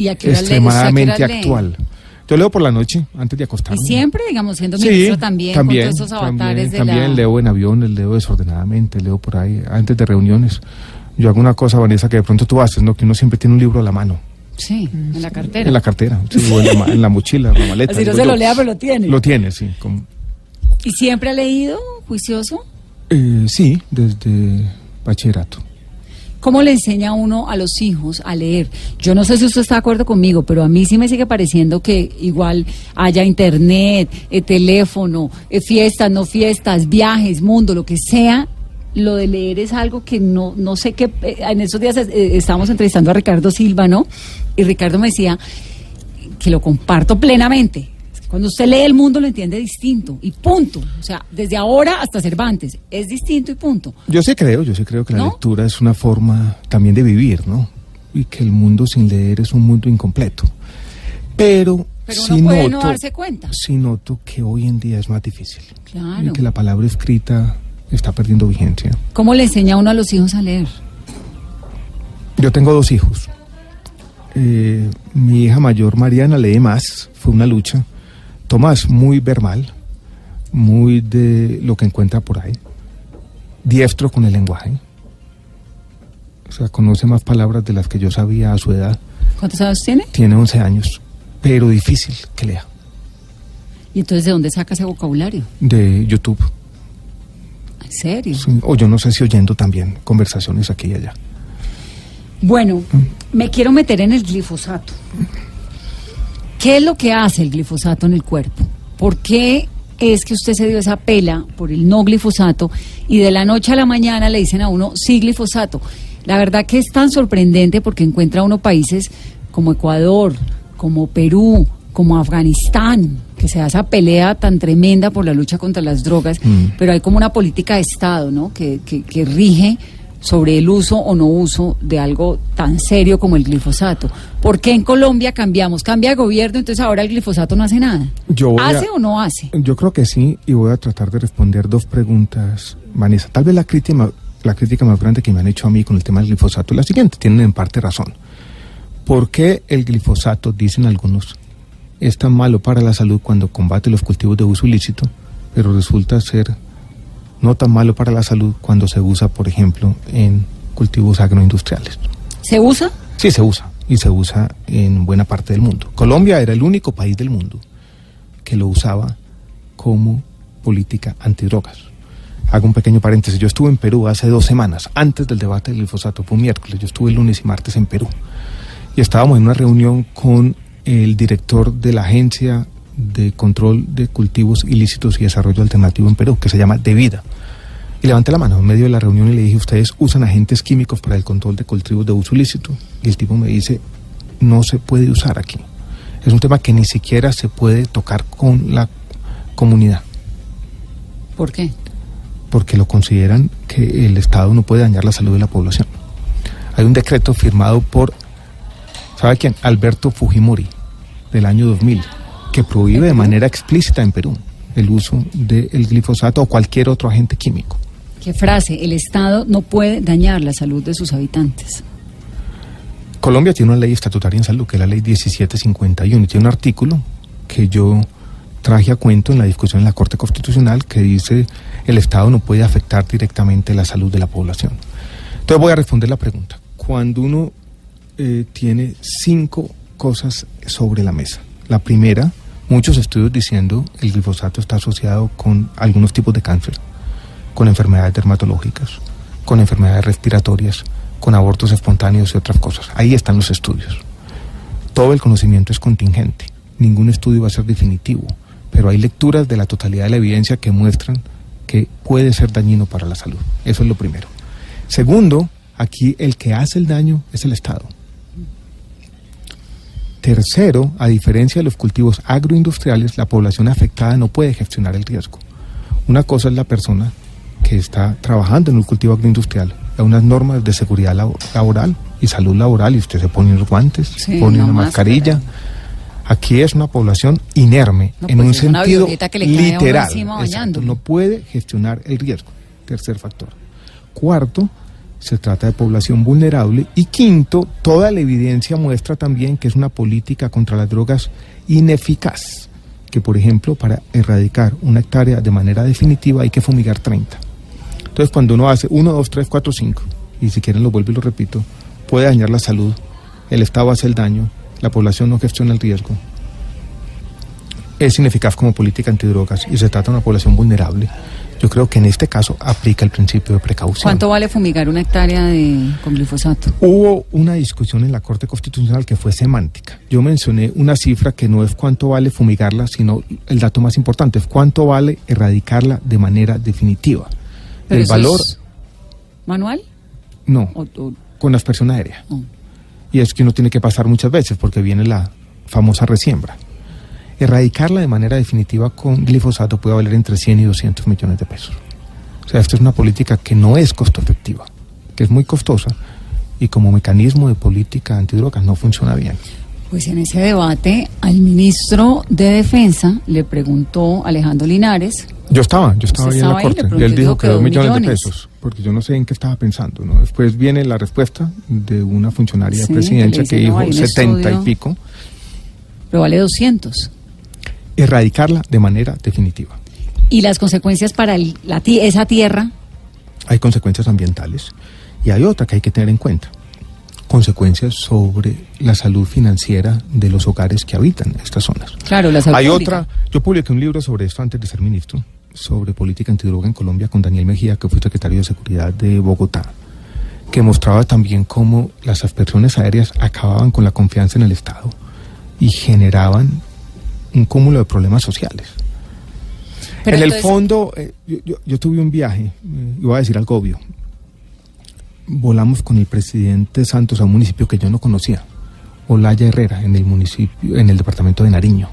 ¿Y a qué extremadamente ¿Usted a qué hora lee? actual. Yo leo por la noche, antes de acostarme. Y siempre, digamos, siendo Sí, ministro también, también, con todos esos avatares también, de también la... leo en aviones, leo desordenadamente, leo por ahí, antes de reuniones. Yo hago una cosa, Vanessa, que de pronto tú haces, ¿no? Que uno siempre tiene un libro a la mano, Sí, en la cartera. en la cartera, sí, o en la, en la mochila, en la maleta. Así no se yo. lo lea, pero lo tiene. Lo tiene, sí. como- ¿Y siempre ha leído, juicioso? eh, sí, desde bachillerato. ¿Cómo le enseña uno a los hijos a leer? Yo no sé si usted está de acuerdo conmigo, pero a mí sí me sigue pareciendo que igual haya internet, eh, teléfono, eh, fiestas, no fiestas, viajes, mundo, lo que sea. Lo de leer es algo que no, no sé qué. eh, en esos días estábamos entrevistando a Ricardo Silva, ¿no? Y Ricardo me decía que lo comparto plenamente. Cuando usted lee el mundo lo entiende distinto y punto. O sea, desde ahora hasta Cervantes es distinto y punto. Yo sí creo, yo sí creo que la ¿No? lectura es una forma también de vivir, ¿no? Y que el mundo sin leer es un mundo incompleto. Pero, Pero sí uno puede no noto, darse cuenta. sí noto que hoy en día es más difícil. Claro. Y que la palabra escrita está perdiendo vigencia. ¿Cómo le enseña uno a los hijos a leer? Yo tengo dos hijos. Eh, mi hija mayor, Mariana, lee más, fue una lucha. Tomás, muy verbal, muy de lo que encuentra por ahí. Diestro con el lenguaje. O sea, conoce más palabras de las que yo sabía a su edad. ¿Cuántos años tiene? Tiene 11 años, pero difícil que lea. ¿Y entonces de dónde saca ese vocabulario? De YouTube. ¿En serio? Sí, O yo no sé si oyendo también conversaciones aquí y allá. Bueno, me quiero meter en el glifosato. ¿Qué es lo que hace el glifosato en el cuerpo? ¿Por qué es que usted se dio esa pela por el no glifosato y de la noche a la mañana le dicen a uno sí glifosato? La verdad que es tan sorprendente porque encuentra uno países como Ecuador, como Perú, como Afganistán, que se da esa pelea tan tremenda por la lucha contra las drogas, Mm. pero hay como una política de Estado, ¿no? Que, que, que rige sobre el uso o no uso de algo tan serio como el glifosato. ¿Por qué en Colombia cambiamos? Cambia de gobierno, entonces ahora el glifosato no hace nada. Yo voy a- ¿Hace o no hace? Yo creo que sí, y voy a tratar de responder dos preguntas, Vanessa. Tal vez la crítica, la crítica más grande que me han hecho a mí con el tema del glifosato es la siguiente, tienen en parte razón. ¿Por qué el glifosato, dicen algunos, es tan malo para la salud cuando combate los cultivos de uso ilícito, pero resulta ser no tan malo para la salud cuando se usa, por ejemplo, en cultivos agroindustriales? ¿Se usa? Sí, se usa, y se usa en buena parte del mundo. Colombia era el único país del mundo que lo usaba como política antidrogas. Hago un pequeño paréntesis. Yo estuve en Perú hace dos semanas, antes del debate del glifosato, fue un miércoles. Yo estuve el lunes y martes en Perú. Y estábamos en una reunión con el director de la Agencia de Control de Cultivos Ilícitos y Desarrollo Alternativo en Perú, que se llama Devida. Y levanté la mano en medio de la reunión y le dije, ¿ustedes usan agentes químicos para el control de cultivos de uso ilícito? Y el tipo me dice, no se puede usar aquí. Es un tema que ni siquiera se puede tocar con la comunidad, ¿Por qué? porque lo consideran que el Estado no puede dañar la salud de la población. Hay un decreto firmado por, ¿sabe quién? Alberto Fujimori, del año 2000, que prohíbe de manera explícita en Perú el uso del glifosato o cualquier otro agente químico. ¿Qué frase? El Estado no puede dañar la salud de sus habitantes. Colombia tiene una ley estatutaria en salud, que es la ley 1751, y tiene un artículo que yo traje a cuento en la discusión en la Corte Constitucional que dice el Estado no puede afectar directamente la salud de la población. Entonces voy a responder la pregunta. Cuando uno eh, tiene cinco cosas sobre la mesa, la primera, muchos estudios diciendo el glifosato está asociado con algunos tipos de cáncer, con enfermedades dermatológicas, con enfermedades respiratorias, con abortos espontáneos y otras cosas. Ahí están los estudios. Todo el conocimiento es contingente. Ningún estudio va a ser definitivo, pero hay lecturas de la totalidad de la evidencia que muestran que puede ser dañino para la salud. Eso es lo primero. Segundo, aquí el que hace el daño es el Estado. Tercero, a diferencia de los cultivos agroindustriales, la población afectada no puede gestionar el riesgo. Una cosa es la persona que está trabajando en un cultivo agroindustrial, hay unas normas de seguridad labo- laboral y salud laboral, y usted se pone unos guantes, Sí, pone una una mascarilla. Aquí es una población inerme, No, en pues un sentido a literal. Exacto, no puede gestionar el riesgo. Tercer factor. Cuarto, se trata de población vulnerable. Y quinto, toda la evidencia muestra también que es una política contra las drogas ineficaz. Que, por ejemplo, para erradicar una hectárea de manera definitiva hay que fumigar 30. Entonces, cuando uno hace 1, 2, 3, 4, 5, y si quieren lo vuelvo y lo repito, puede dañar la salud, el Estado hace el daño, la población no gestiona el riesgo. Es ineficaz como política antidrogas y se trata de una población vulnerable. Yo creo que en este caso aplica el principio de precaución. ¿Cuánto vale fumigar una hectárea de, con glifosato? Hubo una discusión en la Corte Constitucional que fue semántica. Yo mencioné una cifra que no es cuánto vale fumigarla, sino el dato más importante es cuánto vale erradicarla de manera definitiva. Pero el eso valor, es ¿Manual? no, O- o- con aspersión aérea. Oh. Y es que uno tiene que pasar muchas veces porque viene la famosa resiembra. Erradicarla de manera definitiva con glifosato puede valer entre 100 y 200 millones de pesos. O sea, esta es una política que no es costo efectiva, que es muy costosa y como mecanismo de política antidrogas no funciona bien. Pues en ese debate al ministro de Defensa le preguntó Alejandro Linares, Yo estaba, yo estaba ¿Usted ahí en la corte y él dijo que dos millones, de pesos, porque yo no sé en qué estaba pensando. ¿no? Después viene la respuesta de una funcionaria Sí, de presidencia que que, dice, no, dijo 70 estudio. y pico. pero vale 200. Erradicarla de manera definitiva. Y las consecuencias para el- la, esa tierra, hay consecuencias ambientales y hay otra que hay que tener en cuenta. Consecuencias sobre la salud financiera de los hogares que habitan estas zonas. claro, la salud Hay pública. otra, yo publiqué un libro sobre esto antes de ser ministro, sobre política antidroga en Colombia con Daniel Mejía, que fue secretario de Seguridad de Bogotá, que mostraba también cómo las aspersiones aéreas acababan con la confianza en el Estado y generaban un cúmulo de problemas sociales. Pero en el fondo, eh, yo, yo- yo tuve un viaje, eh, iba a decir algo obvio. Volamos con el presidente Santos a un municipio que yo no conocía, Olaya Herrera, en el municipio, en el departamento de Nariño.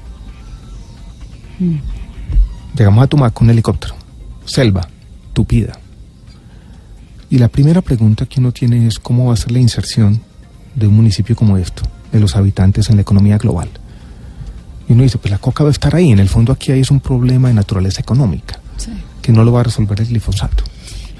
Llegamos a Tumaco en helicóptero, selva, tupida. Y la primera pregunta que uno tiene es cómo va a ser la inserción de un municipio como esto, de los habitantes en la economía global. Y uno dice, pues la coca va a estar ahí. En el fondo aquí hay es un problema de naturaleza económica, Sí. que no lo va a resolver el glifosato.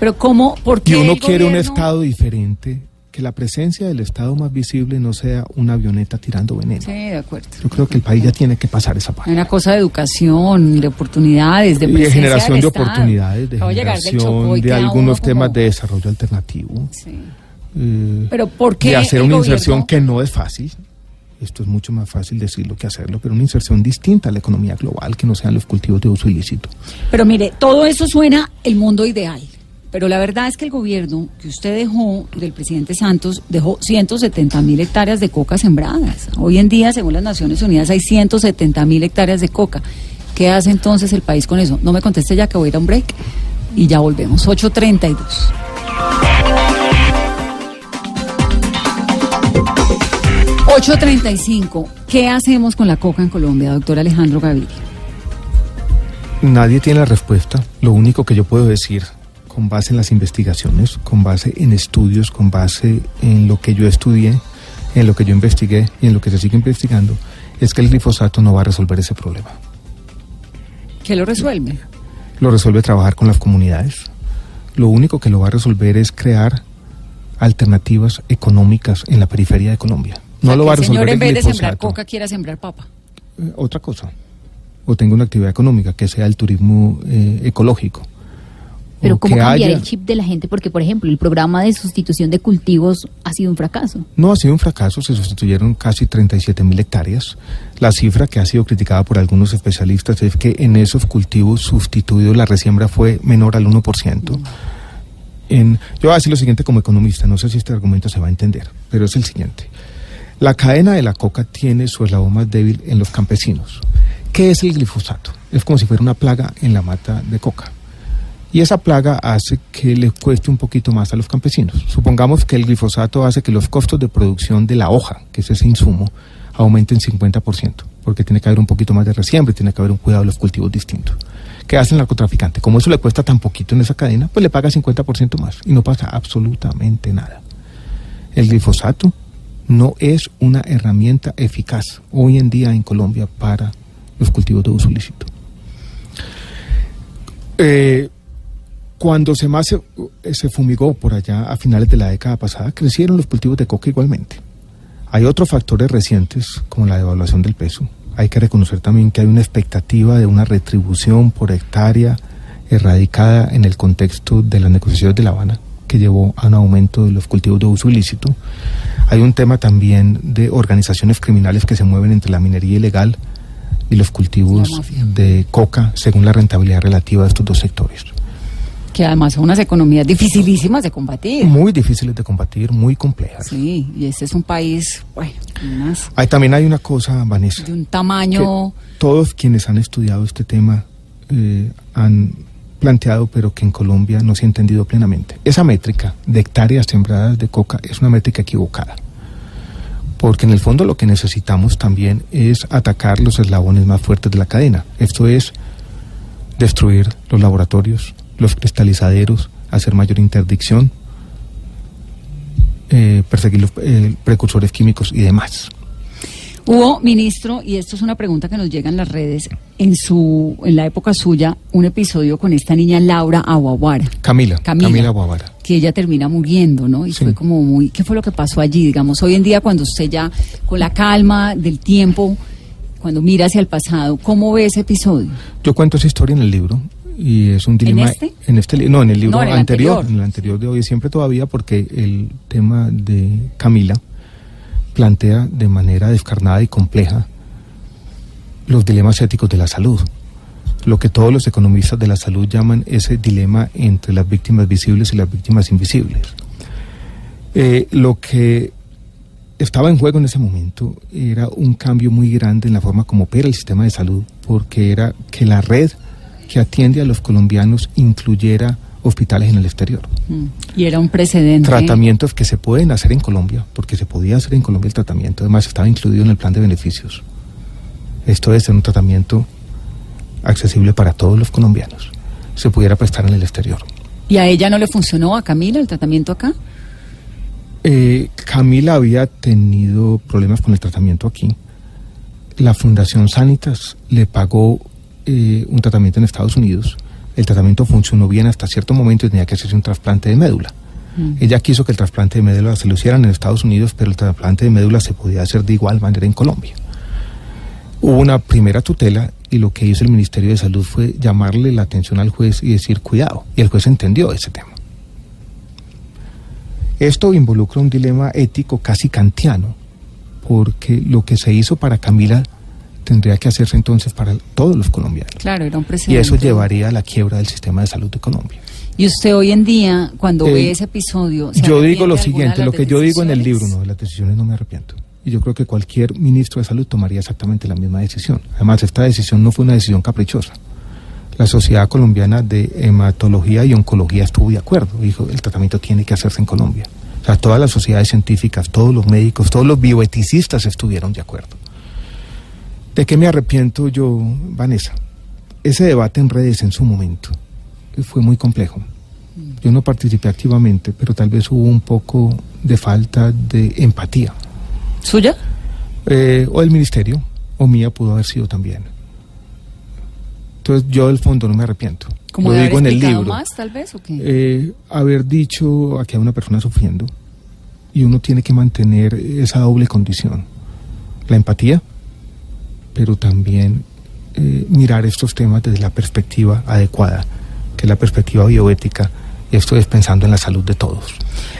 Pero ¿cómo? ¿Por qué Y uno quiere un Estado diferente, que la presencia del Estado más visible no sea una avioneta tirando veneno. Sí, de acuerdo. Yo creo que el país ya tiene que pasar esa página. una cosa de educación, de oportunidades, de Y de presencia generación del de Estado. oportunidades, de generación de algunos uno temas como- de desarrollo alternativo. Sí. eh, Pero ¿por qué de hacer una gobierno- inserción que no es fácil. Esto es mucho más fácil decirlo que hacerlo, pero una inserción distinta a la economía global, que no sean los cultivos de uso ilícito. Pero mire, todo eso suena el mundo ideal. Pero la verdad es que el gobierno que usted dejó del presidente Santos dejó 170 mil hectáreas de coca sembradas. Hoy en día, según las Naciones Unidas, hay 170 mil hectáreas de coca. ¿Qué hace entonces el país con eso? No me conteste ya que voy a ir a un break y ya volvemos. 8.32. $8.35. ¿Qué hacemos con la coca en Colombia, doctor Alejandro Gaviria? Nadie tiene la respuesta. Lo único que yo puedo decir, con base en las investigaciones, con base en estudios, con base en lo que yo estudié, en lo que yo investigué y en lo que se sigue investigando, es que el glifosato no va a resolver ese problema. ¿Qué lo resuelve? Lo resuelve trabajar con las comunidades. Lo único que lo va a resolver es crear alternativas económicas en la periferia de Colombia. No O sea, lo va a el resolver señor en el vez de sembrar coca quiera sembrar papa. Eh, otra cosa. O tenga una actividad económica que sea el turismo eh, ecológico. Pero ¿cómo cambiar haya- el chip de la gente? Porque, por ejemplo, el programa de sustitución de cultivos ha sido un fracaso. No ha sido un fracaso, se sustituyeron casi 37 mil hectáreas. La cifra que ha sido criticada por algunos especialistas es que en esos cultivos sustituidos la resiembra fue menor al 1%. En, yo voy a decir lo siguiente como economista, no sé si este argumento se va a entender, pero es el siguiente. La cadena de la coca tiene su eslabón más débil en los campesinos. ¿Qué es el glifosato? Es como si fuera una plaga en la mata de coca. Y esa plaga hace que le cueste un poquito más a los campesinos. Supongamos que el glifosato hace que los costos de producción de la hoja, que es ese insumo, aumenten 50%, porque tiene que haber un poquito más de resiembra tiene que haber un cuidado de los cultivos distintos. ¿Qué hace el narcotraficante? Como eso le cuesta tan poquito en esa cadena, pues le paga 50% más y no pasa absolutamente nada. El glifosato no es una herramienta eficaz hoy en día en Colombia para los cultivos de uso ilícito. Eh, cuando se se, se, fumigó por allá a finales de la década pasada, crecieron los cultivos de coca igualmente. Hay otros factores recientes, como la devaluación del peso. Hay que reconocer también que hay una expectativa de una retribución por hectárea erradicada en el contexto de las negociaciones de La Habana, que llevó a un aumento de los cultivos de uso ilícito. Hay un tema también de organizaciones criminales que se mueven entre la minería ilegal y los cultivos de coca, según la rentabilidad relativa de estos dos sectores. Que además son unas economías dificilísimas de combatir. Muy difíciles de combatir, muy complejas. Sí, y este es un país, bueno, unas... Hay, también hay una cosa, Vanessa. De un tamaño... todos quienes han estudiado este tema eh, han planteado, pero que en Colombia no se ha entendido plenamente. Esa métrica de hectáreas sembradas de coca es una métrica equivocada. Porque en el fondo lo que necesitamos también es atacar los eslabones más fuertes de la cadena. Esto es destruir los laboratorios, los cristalizaderos, hacer mayor interdicción, eh, perseguir los eh, precursores químicos y demás. Hubo, ministro, y esto es una pregunta que nos llega en las redes, en su, en la época suya, un episodio con esta niña Laura Aguaguara. Camila, Camila, Camila Aguaguara. Que ella termina muriendo, ¿no? Y sí. fue como muy, ¿qué fue lo que pasó allí? Digamos, hoy en día cuando usted ya, con la calma del tiempo, cuando mira hacia el pasado, ¿cómo ve ese episodio? Yo cuento esa historia en el libro y es un dilema ¿En este? en este no en el libro no, en el anterior, anterior, en el anterior de hoy siempre todavía porque el tema de Camila plantea de manera descarnada y compleja los dilemas éticos de la salud, lo que todos los economistas de la salud llaman ese dilema entre las víctimas visibles y las víctimas invisibles. Eh, lo que estaba en juego en ese momento era un cambio muy grande en la forma como opera el sistema de salud, porque era que la red que atiende a los colombianos incluyera hospitales en el exterior. Y era un precedente. Tratamientos que se pueden hacer en Colombia, porque se podía hacer en Colombia el tratamiento, además estaba incluido en el plan de beneficios. Esto es ser un tratamiento accesible para todos los colombianos. Se pudiera prestar en el exterior. ¿Y a ella no le funcionó, a Camila, el tratamiento acá? Eh, Camila había tenido problemas con el tratamiento aquí. La Fundación Sanitas le pagó eh, un tratamiento en Estados Unidos el tratamiento funcionó bien hasta cierto momento y tenía que hacerse un trasplante de médula. Mm. Ella quiso que el trasplante de médula se lo hicieran en Estados Unidos, pero el trasplante de médula se podía hacer de igual manera en Colombia. Hubo una primera tutela y lo que hizo el Ministerio de Salud fue llamarle la atención al juez y decir cuidado. Y el juez entendió ese tema. Esto involucra un dilema ético casi kantiano, porque lo que se hizo para Camila tendría que hacerse entonces para todos los colombianos. Claro, era un precedente. Y eso llevaría a la quiebra del sistema de salud de Colombia. Y usted hoy en día, cuando eh, ve ese episodio... Yo digo lo siguiente, lo que yo digo en el libro, no, de las decisiones no me arrepiento. Y yo creo que cualquier ministro de salud tomaría exactamente la misma decisión. Además, esta decisión no fue una decisión caprichosa. La Sociedad Colombiana de Hematología y Oncología estuvo de acuerdo. Dijo, el tratamiento tiene que hacerse en Colombia. O sea, todas las sociedades científicas, todos los médicos, todos los bioeticistas estuvieron de acuerdo. ¿De qué me arrepiento yo, Vanessa? Ese debate en redes en su momento fue muy complejo. Yo no participé activamente, pero tal vez hubo un poco de falta de empatía. ¿Suya? Eh, o del ministerio, o mía pudo haber sido también. Entonces yo del fondo no me arrepiento. ¿Como Lo digo en el libro. más, tal vez, o qué? Eh, haber dicho aquí hay una persona sufriendo y uno tiene que mantener esa doble condición. La empatía, pero también eh, mirar estos temas desde la perspectiva adecuada, que es la perspectiva bioética, y esto es pensando en la salud de todos.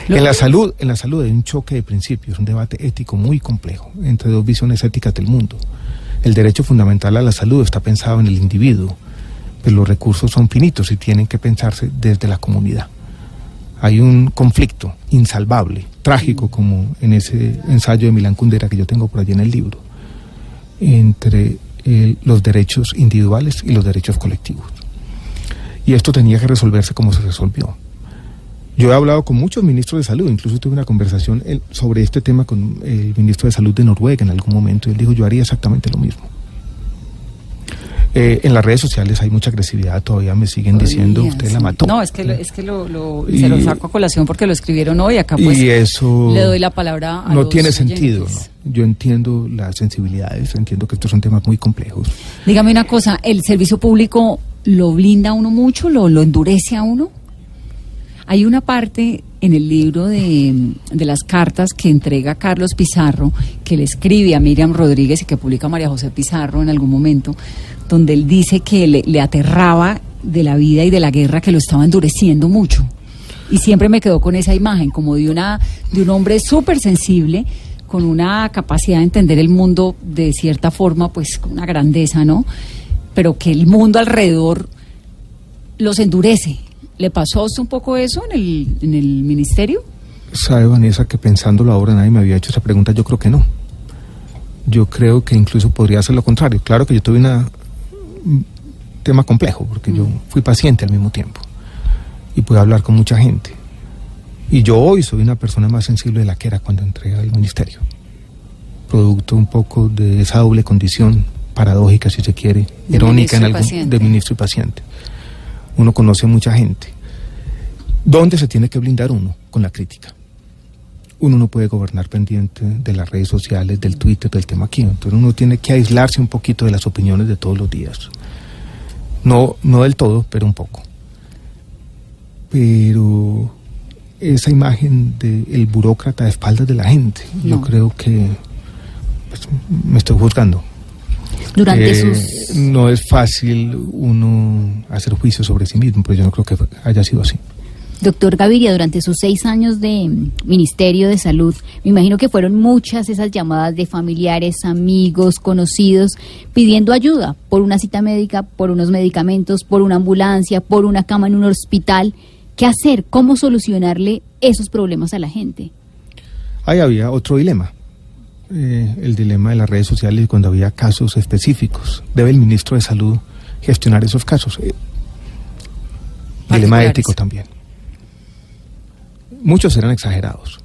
Lo en la salud, en la salud hay un choque de principios, un debate ético muy complejo entre dos visiones éticas del mundo. El derecho fundamental a la salud está pensado en el individuo, pero los recursos son finitos y tienen que pensarse desde la comunidad. Hay un conflicto insalvable, trágico, como en ese ensayo de Milán Kundera que yo tengo por allí en el libro, entre eh, los derechos individuales y los derechos colectivos. Y esto tenía que resolverse como se resolvió. Yo he hablado con muchos ministros de salud, incluso tuve una conversación sobre este tema con el ministro de salud de Noruega en algún momento, y él dijo, yo haría exactamente lo mismo. Eh, en las redes sociales hay mucha agresividad, todavía me siguen diciendo, usted la mató. No, es que, lo, es que lo, lo- Y- se lo saco a colación porque lo escribieron hoy. Acá pues y eso le doy la palabra a no los tiene sentido. Yo entiendo las sensibilidades, entiendo que estos son temas muy complejos. Dígame una cosa, ¿el servicio público lo blinda a uno mucho, lo, lo endurece a uno? Hay una parte en el libro de, de las cartas que entrega Carlos Pizarro, que le escribe a Miriam Rodríguez y que publica María José Pizarro en algún momento, donde él dice que le, aterraba de la vida y de la guerra que lo estaba endureciendo mucho. Y siempre me quedó con esa imagen, como de, una, de un hombre súper sensible, con una capacidad de entender el mundo de cierta forma, pues con una grandeza, ¿no? Pero que el mundo alrededor los endurece. ¿Le pasó a usted un poco eso en el, en el ministerio? Sabe, Vanessa, que pensándolo ahora nadie me había hecho esa pregunta, yo creo que no. Yo creo que incluso podría ser lo contrario. Claro que yo tuve una- un tema complejo, porque yo fui paciente al mismo tiempo y pude hablar con mucha gente. Y yo hoy soy una persona más sensible de la que era cuando entré al ministerio. Producto un poco de esa doble condición paradójica, si se quiere, De irónica en algún de ministro y paciente. Uno conoce a mucha gente. ¿Dónde se tiene que blindar uno? Con la crítica. Uno no puede gobernar pendiente de las redes sociales, del Twitter, del tema aquí. Entonces uno tiene que aislarse un poquito de las opiniones de todos los días. No, no del todo, pero un poco. Pero esa imagen del burócrata a espaldas de la gente, yo creo que pues, me estoy juzgando. Durante Eh, sus... No es fácil uno hacer juicio sobre sí mismo, pero yo no creo que haya sido así. Doctor Gaviria, durante sus seis años de Ministerio de Salud, me imagino que fueron muchas esas llamadas de familiares, amigos, conocidos, pidiendo ayuda por una cita médica, por unos medicamentos, por una ambulancia, por una cama en un hospital. ¿Qué hacer? ¿Cómo solucionarle esos problemas a la gente? Ahí había otro dilema, eh, el dilema de las redes sociales cuando había casos específicos. Debe el ministro de Salud gestionar esos casos. Eh, dilema ético también. Muchos eran exagerados.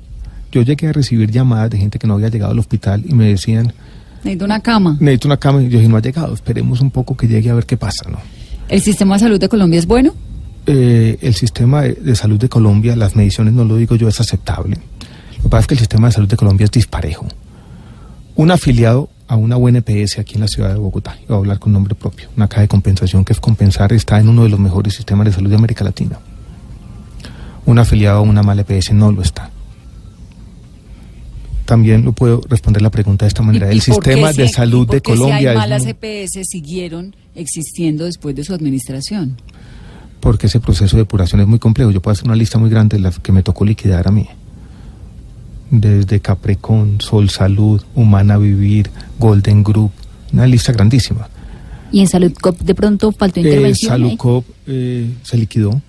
Yo llegué a recibir llamadas de gente que no había llegado al hospital y me decían, Necesito una cama. necesito una cama y yo dije, no ha llegado, esperemos un poco que llegue a ver qué pasa, ¿no? ¿El sistema de salud de Colombia es bueno? eh, el sistema de, de salud de Colombia, las mediciones no lo digo yo, es aceptable. Lo que pasa es que el sistema de salud de Colombia es disparejo. Un afiliado a una UNPS aquí en la ciudad de Bogotá, y voy a hablar con nombre propio, una caja de compensación que es compensar, está en uno de los mejores sistemas de salud de América Latina. Un afiliado a una mala EPS no lo está. También lo puedo responder la pregunta de esta manera. ¿Y- El sistema si- de salud de qué si Colombia hay malas EPS siguieron existiendo después de su administración. porque ese proceso de depuración es muy complejo. Yo puedo hacer una lista muy grande de las que me tocó liquidar a mí. Desde Caprecon, Sol Salud, Humana Vivir, Golden Group, una lista grandísima. Y en Salud Cop de pronto faltó Eh, intervención. ¿eh? Salucop eh, se liquidó.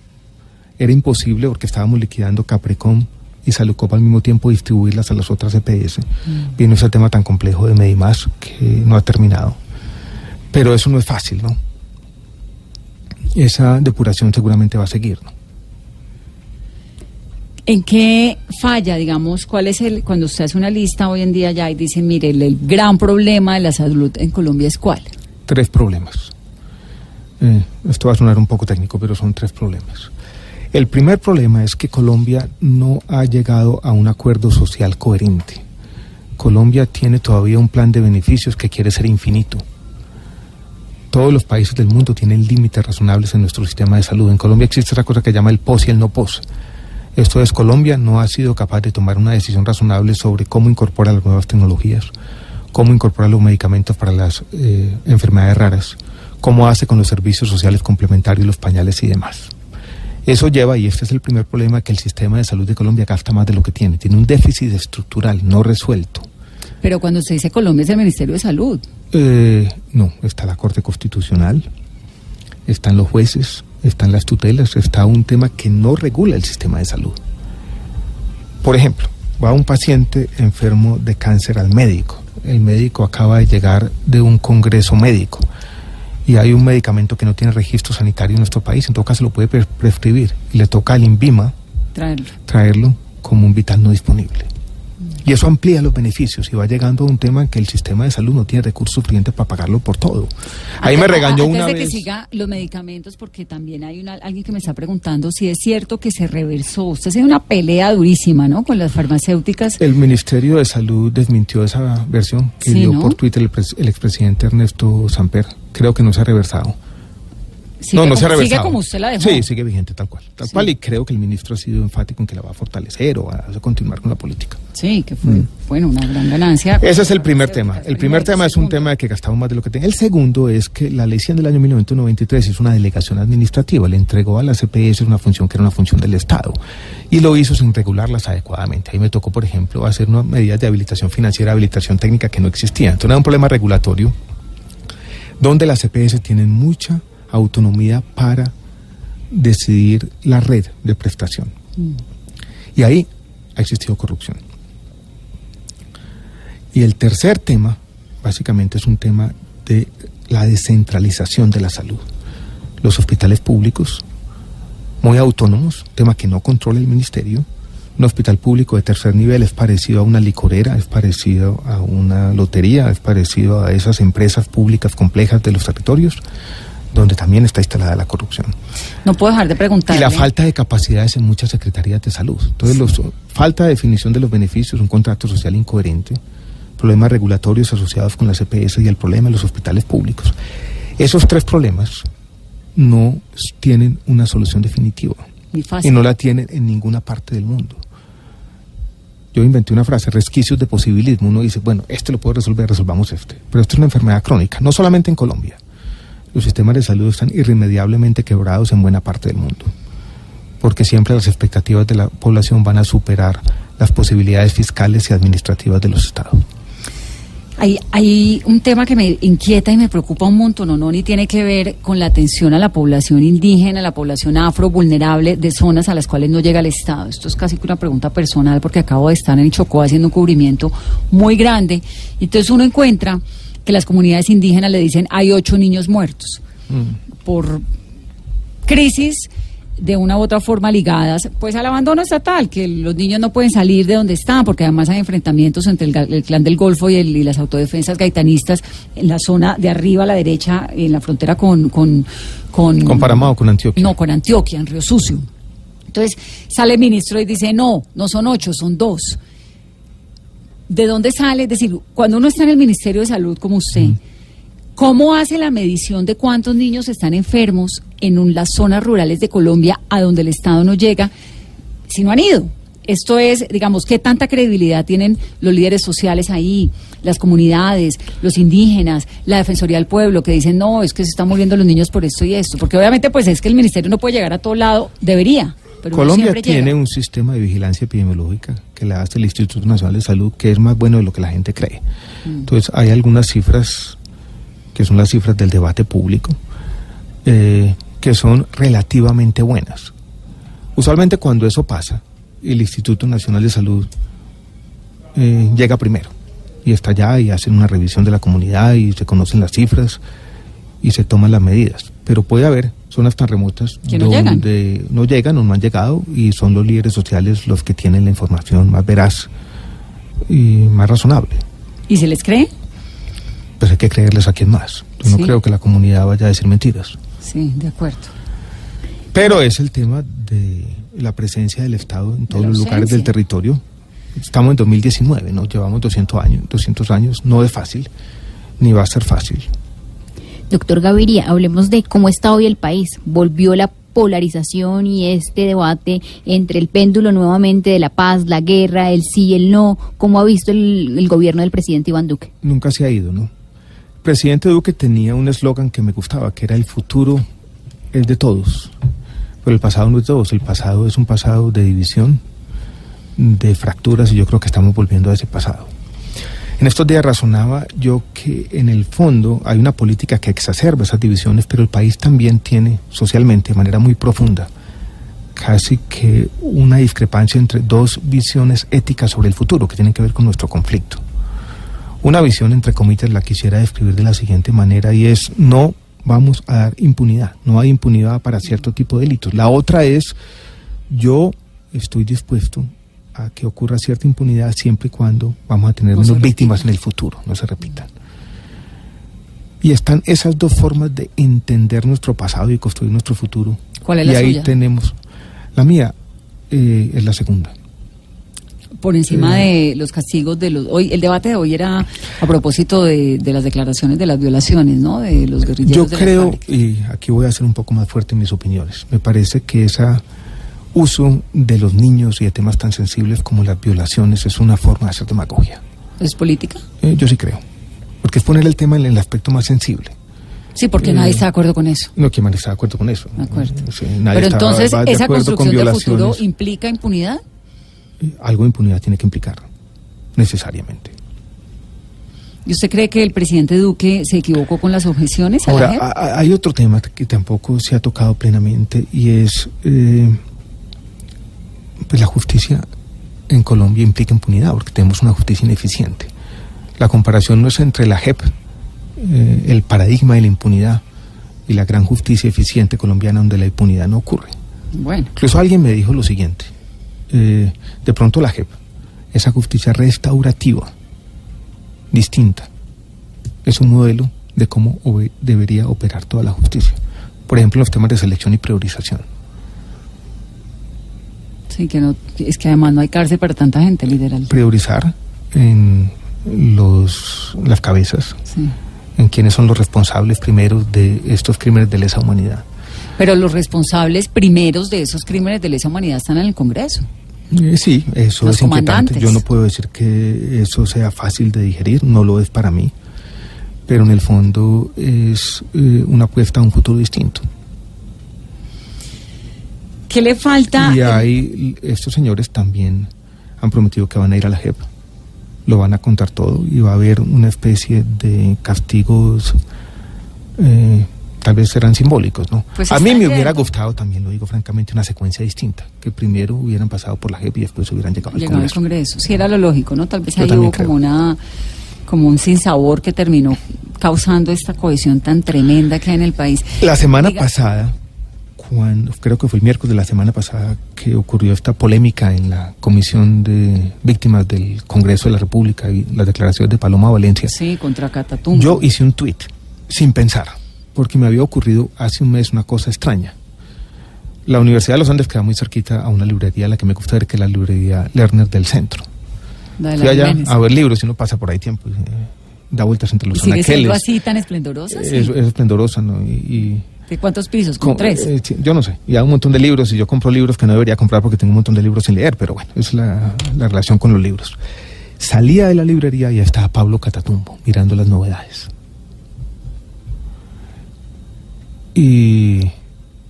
Era imposible porque estábamos liquidando Caprecom y Salucop al mismo tiempo distribuirlas a las otras EPS. Mm. Vino ese tema tan complejo de Medimás que no ha terminado. Pero eso no es fácil, ¿no? Esa depuración seguramente va a seguir, ¿no? ¿En qué falla, digamos, cuál es el, cuando usted hace una lista hoy en día ya y dice, mire, el, gran problema de la salud en Colombia es cuál? tres problemas. Eh, esto va a sonar un poco técnico, pero son tres problemas. El primer problema es que Colombia no ha llegado a un acuerdo social coherente. Colombia tiene todavía un plan de beneficios que quiere ser infinito. Todos los países del mundo tienen límites razonables en nuestro sistema de salud. En Colombia existe esa cosa que llama el POS y el no POS. Esto es, Colombia no ha sido capaz de tomar una decisión razonable sobre cómo incorpora las nuevas tecnologías, cómo incorpora los medicamentos para las eh, enfermedades raras, cómo hace con los servicios sociales complementarios, los pañales y demás. Eso lleva, y este es el primer problema, que el sistema de salud de Colombia gasta más de lo que tiene. Tiene un déficit estructural no resuelto. Pero cuando usted dice Colombia es el Ministerio de Salud. Eh, no, está la Corte Constitucional, están los jueces, están las tutelas, está un tema que no regula el sistema de salud. Por ejemplo, va un paciente enfermo de cáncer al médico. El médico acaba de llegar de un congreso médico y hay un medicamento que no tiene registro sanitario en nuestro país, en todo caso lo puede pre- prescribir y le toca al INVIMA Traerlo. traerlo como un vital no disponible. Y eso amplía los beneficios y va llegando a un tema en que el sistema de salud no tiene recursos suficientes para pagarlo por todo. Ahí me regañó Antes una de vez. que siga los medicamentos, porque también hay una, alguien que me está preguntando si es cierto que se reversó. Usted hace una pelea durísima, ¿no? Con las farmacéuticas. El Ministerio de Salud desmintió esa versión que Sí, dio ¿no? por Twitter el, el expresidente Ernesto Samper. Creo que no se ha reversado. Sigue no, no como, se ha reversado. Sigue como usted la dejó. Sí, sigue vigente tal cual. Tal Sí. cual y creo que el ministro ha sido enfático en que la va a fortalecer o a, a continuar con la política. Sí, que fue, bueno, una gran ganancia. Ese es el primer tema. El primer tema es un tema de que gastamos más de lo que tenemos. El segundo es que la ley 100 del año 1993 hizo una delegación administrativa, le entregó a la CPS una función que era una función del Estado y lo hizo sin regularlas adecuadamente. Ahí me tocó, por ejemplo, hacer unas medidas de habilitación financiera, habilitación técnica que no existían. Entonces era un problema regulatorio donde las CPS tienen mucha autonomía para decidir la red de prestación. Y ahí ha existido corrupción. Y el tercer tema, básicamente, es un tema de la descentralización de la salud. Los hospitales públicos, muy autónomos, tema que no controla el ministerio. Un hospital público de tercer nivel es parecido a una licorera, es parecido a una lotería, es parecido a esas empresas públicas complejas de los territorios, donde también está instalada la corrupción. No puedo dejar de preguntarle. Y la falta de capacidades en muchas secretarías de salud. Entonces, los, falta de definición de los beneficios, un contrato social incoherente, problemas regulatorios asociados con la CPS y el problema de los hospitales públicos. Esos tres problemas no tienen una solución definitiva fácil. y no la tienen en ninguna parte del mundo. Yo inventé una frase, resquicios de posibilismo. Uno dice, bueno, este lo puedo resolver, resolvamos este. Pero esto es una enfermedad crónica, no solamente en Colombia. Los sistemas de salud están irremediablemente quebrados en buena parte del mundo. Porque siempre las expectativas de la población van a superar las posibilidades fiscales y administrativas de los estados. Hay, hay un tema que me inquieta y me preocupa un montón, ¿no? Y tiene que ver con la atención a la población indígena, a la población afro vulnerable de zonas a las cuales no llega el Estado. Esto es casi que una pregunta personal porque acabo de estar en Chocó haciendo un cubrimiento muy grande. Entonces uno encuentra que las comunidades indígenas le dicen hay ocho niños muertos por crisis de una u otra forma ligadas pues al abandono estatal, que los niños no pueden salir de donde están, porque además hay enfrentamientos entre el, el clan del Golfo y, el- y las autodefensas gaitanistas en la zona de arriba a la derecha, en la frontera con... con con, Con Panamá o con Antioquia. No, con Antioquia, en Río Sucio. Entonces sale el ministro y dice, no, no son ocho, son dos. ¿De dónde sale? Es decir, cuando uno está en el Ministerio de Salud como usted, ¿cómo hace la medición de cuántos niños están enfermos en un- las zonas rurales de Colombia a donde el Estado no llega si no han ido? Esto es, digamos, ¿qué tanta credibilidad tienen los líderes sociales ahí, las comunidades, los indígenas, la Defensoría del Pueblo, que dicen, no, es que se están muriendo los niños por esto y esto? Porque obviamente, pues es que el Ministerio no puede llegar a todo lado, debería. Pero Colombia tiene llega. un sistema de vigilancia epidemiológica que le hace el Instituto Nacional de Salud que es más bueno de lo que la gente cree. Entonces hay algunas cifras que son las cifras del debate público eh, que son relativamente buenas. Usualmente cuando eso pasa, el Instituto Nacional de Salud eh, llega primero y está allá y hacen una revisión de la comunidad y se conocen las cifras y se toman las medidas. Pero puede haber zonas tan remotas Que no llegan. donde no llegan o no han llegado y son los líderes sociales los que tienen la información más veraz y más razonable. ¿Y se les cree? Pues hay que creerles a quien más. Yo no creo que la comunidad vaya a decir mentiras. Sí, de acuerdo. Pero es el tema de la presencia del Estado en todos los lugares del territorio. Estamos en 2019, ¿no? Llevamos 200 años, 200 años, no es fácil, ni va a ser fácil. Doctor Gaviria, hablemos de cómo está hoy el país. Volvió la polarización y este debate entre el péndulo nuevamente de la paz, la guerra, el sí y el no. ¿Cómo ha visto el, el gobierno del presidente Iván Duque? Nunca se ha ido, ¿no? El presidente Duque tenía un eslogan que me gustaba, que era el futuro es de todos, pero el pasado no es de todos, el pasado es un pasado de división, de fracturas y yo creo que estamos volviendo a ese pasado. En estos días razonaba yo que en el fondo hay una política que exacerba esas divisiones, pero el país también tiene socialmente de manera muy profunda casi que una discrepancia entre dos visiones éticas sobre el futuro que tienen que ver con nuestro conflicto. Una visión, entre comillas, la quisiera describir de la siguiente manera y es no vamos a dar impunidad, no hay impunidad para cierto tipo de delitos. La otra es yo estoy dispuesto a que ocurra cierta impunidad siempre y cuando vamos a tener No menos víctimas en el futuro, no se repitan. Y están esas dos formas de entender nuestro pasado y construir nuestro futuro. ¿Cuál es y la ahí suya? tenemos, la mía eh, es la segunda. Por encima de los castigos de los... Hoy El debate de hoy era a propósito de, de las declaraciones de las violaciones, ¿no? De los guerrilleros Yo de creo, y aquí voy a ser un poco más fuerte en mis opiniones, me parece que ese uso de los niños y de temas tan sensibles como las violaciones es una forma de hacer demagogia. ¿Es política? Eh, yo sí creo, porque es poner el tema en el aspecto más sensible. Sí, porque nadie está de acuerdo con eso. No, que nadie está de acuerdo con eso. De acuerdo. Nadie Pero entonces, de ¿esa acuerdo con construcción del futuro implica impunidad? Eh, Algo de impunidad tiene que implicar, necesariamente. ¿Y usted cree que el presidente Duque se equivocó con las objeciones a la Ahora, a- a- hay otro tema que tampoco se ha tocado plenamente y es eh, pues la justicia en Colombia implica impunidad porque tenemos una justicia ineficiente. La comparación no es entre la JEP, eh, el paradigma de la impunidad, y la gran justicia eficiente colombiana donde la impunidad no ocurre. Bueno, Incluso alguien me dijo lo siguiente, eh, de pronto la JEP, esa justicia restaurativa, distinta, es un modelo de cómo debería operar toda la justicia. Por ejemplo, los temas de selección y priorización. Sí, que no, es que además no hay cárcel para tanta gente, literal. Priorizar en los, las cabezas, Sí. en quiénes son los responsables primeros de estos crímenes de lesa humanidad. Pero los responsables primeros de esos crímenes de lesa humanidad están en el Congreso. Eh, sí, eso Los es inquietante. Yo no puedo decir que eso sea fácil de digerir, no lo es para mí, pero en el fondo es eh, una apuesta a un futuro distinto. ¿Qué le falta? Y hay, estos señores también han prometido que van a ir a la JEP, lo van a contar todo y va a haber una especie de castigos, eh, tal vez serán simbólicos, ¿no? Pues a mí me hubiera yendo. gustado, también lo digo francamente, una secuencia distinta, que primero hubieran pasado por la JEP y después hubieran llegado al Llegado al Congreso. Congreso. Sí, era lo lógico, ¿no? Tal vez Yo ahí hubo como una como un sinsabor que terminó causando esta cohesión tan tremenda que hay en el país. La semana Diga- pasada, cuando creo que fue el miércoles de la semana pasada que ocurrió esta polémica en la Comisión de Víctimas del Congreso de la República y las declaraciones de Paloma Valencia, Sí, contra Catatumbo. yo hice un tuit sin pensar, porque me había ocurrido hace un mes una cosa extraña. La Universidad de los Andes queda muy cerquita a una librería a la que me gusta ver, que es la librería Lerner del centro. La de Fui allá a ver libros y uno pasa por ahí tiempo, y, eh, da vueltas entre ¿Y los sigue siendo anaqueles. así tan esplendorosa? Sí. Es, es esplendorosa, ¿no? Y- y ¿De cuántos pisos? ¿Con con- tres? eh, yo no sé. Y hay un montón de libros y yo compro libros que no debería comprar porque tengo un montón de libros sin leer, pero bueno, es la, la relación con los libros. Salía de la librería y estaba Pablo Catatumbo mirando las novedades. Y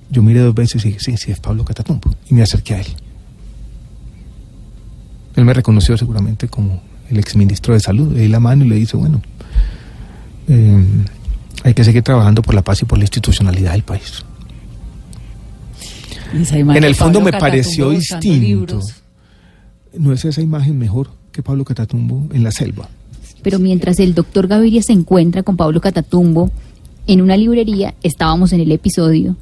yo miré dos veces y dije, sí, sí, es Pablo Catatumbo. Y me acerqué a él. Él me reconoció seguramente como el exministro de Salud. Le di la mano y le dice, bueno, eh, hay que seguir trabajando por la paz y por la institucionalidad del país. En el fondo Pablo me pareció distinto. ¿No es esa imagen mejor que Pablo Catatumbo en la selva? Pero mientras el doctor Gaviria se encuentra con Pablo Catatumbo en una librería, estábamos en el episodio.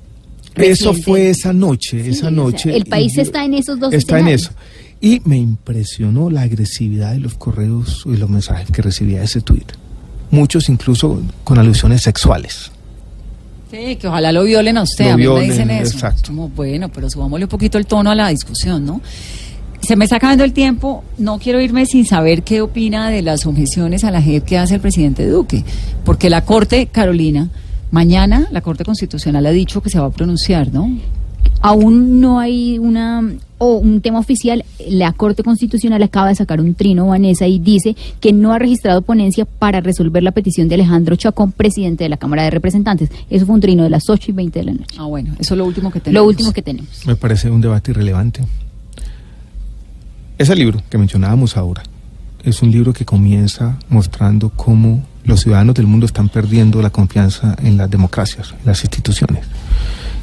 Eso reciente. fue esa noche, Sí, esa o sea, noche. el país yo- está en esos dos Está en eso. Y me impresionó la agresividad de los correos y los mensajes que recibía de ese tuit. Muchos incluso con alusiones sexuales. Sí, que ojalá lo violen a usted, Lo a mí violen, me dicen eso. exacto. Como, bueno, pero subámosle un poquito el tono a la discusión, ¿no? Se me está acabando el tiempo, no quiero irme sin saber qué opina de las objeciones a la JEP que hace el presidente Duque, porque la Corte, Carolina, mañana la Corte Constitucional ha dicho que se va a pronunciar, ¿no? Aún no hay una o un tema oficial. La Corte Constitucional acaba de sacar un trino, Vanessa, y dice que no ha registrado ponencia para resolver la petición de Alejandro Chacón, presidente de la Cámara de Representantes. Eso fue un trino de las 8 y 20 de la noche. Ah, bueno, eso es lo último que tenemos. Lo último que tenemos. Me parece un debate irrelevante. Ese libro que mencionábamos ahora es un libro que comienza mostrando cómo los ciudadanos del mundo están perdiendo la confianza en las democracias, en las instituciones.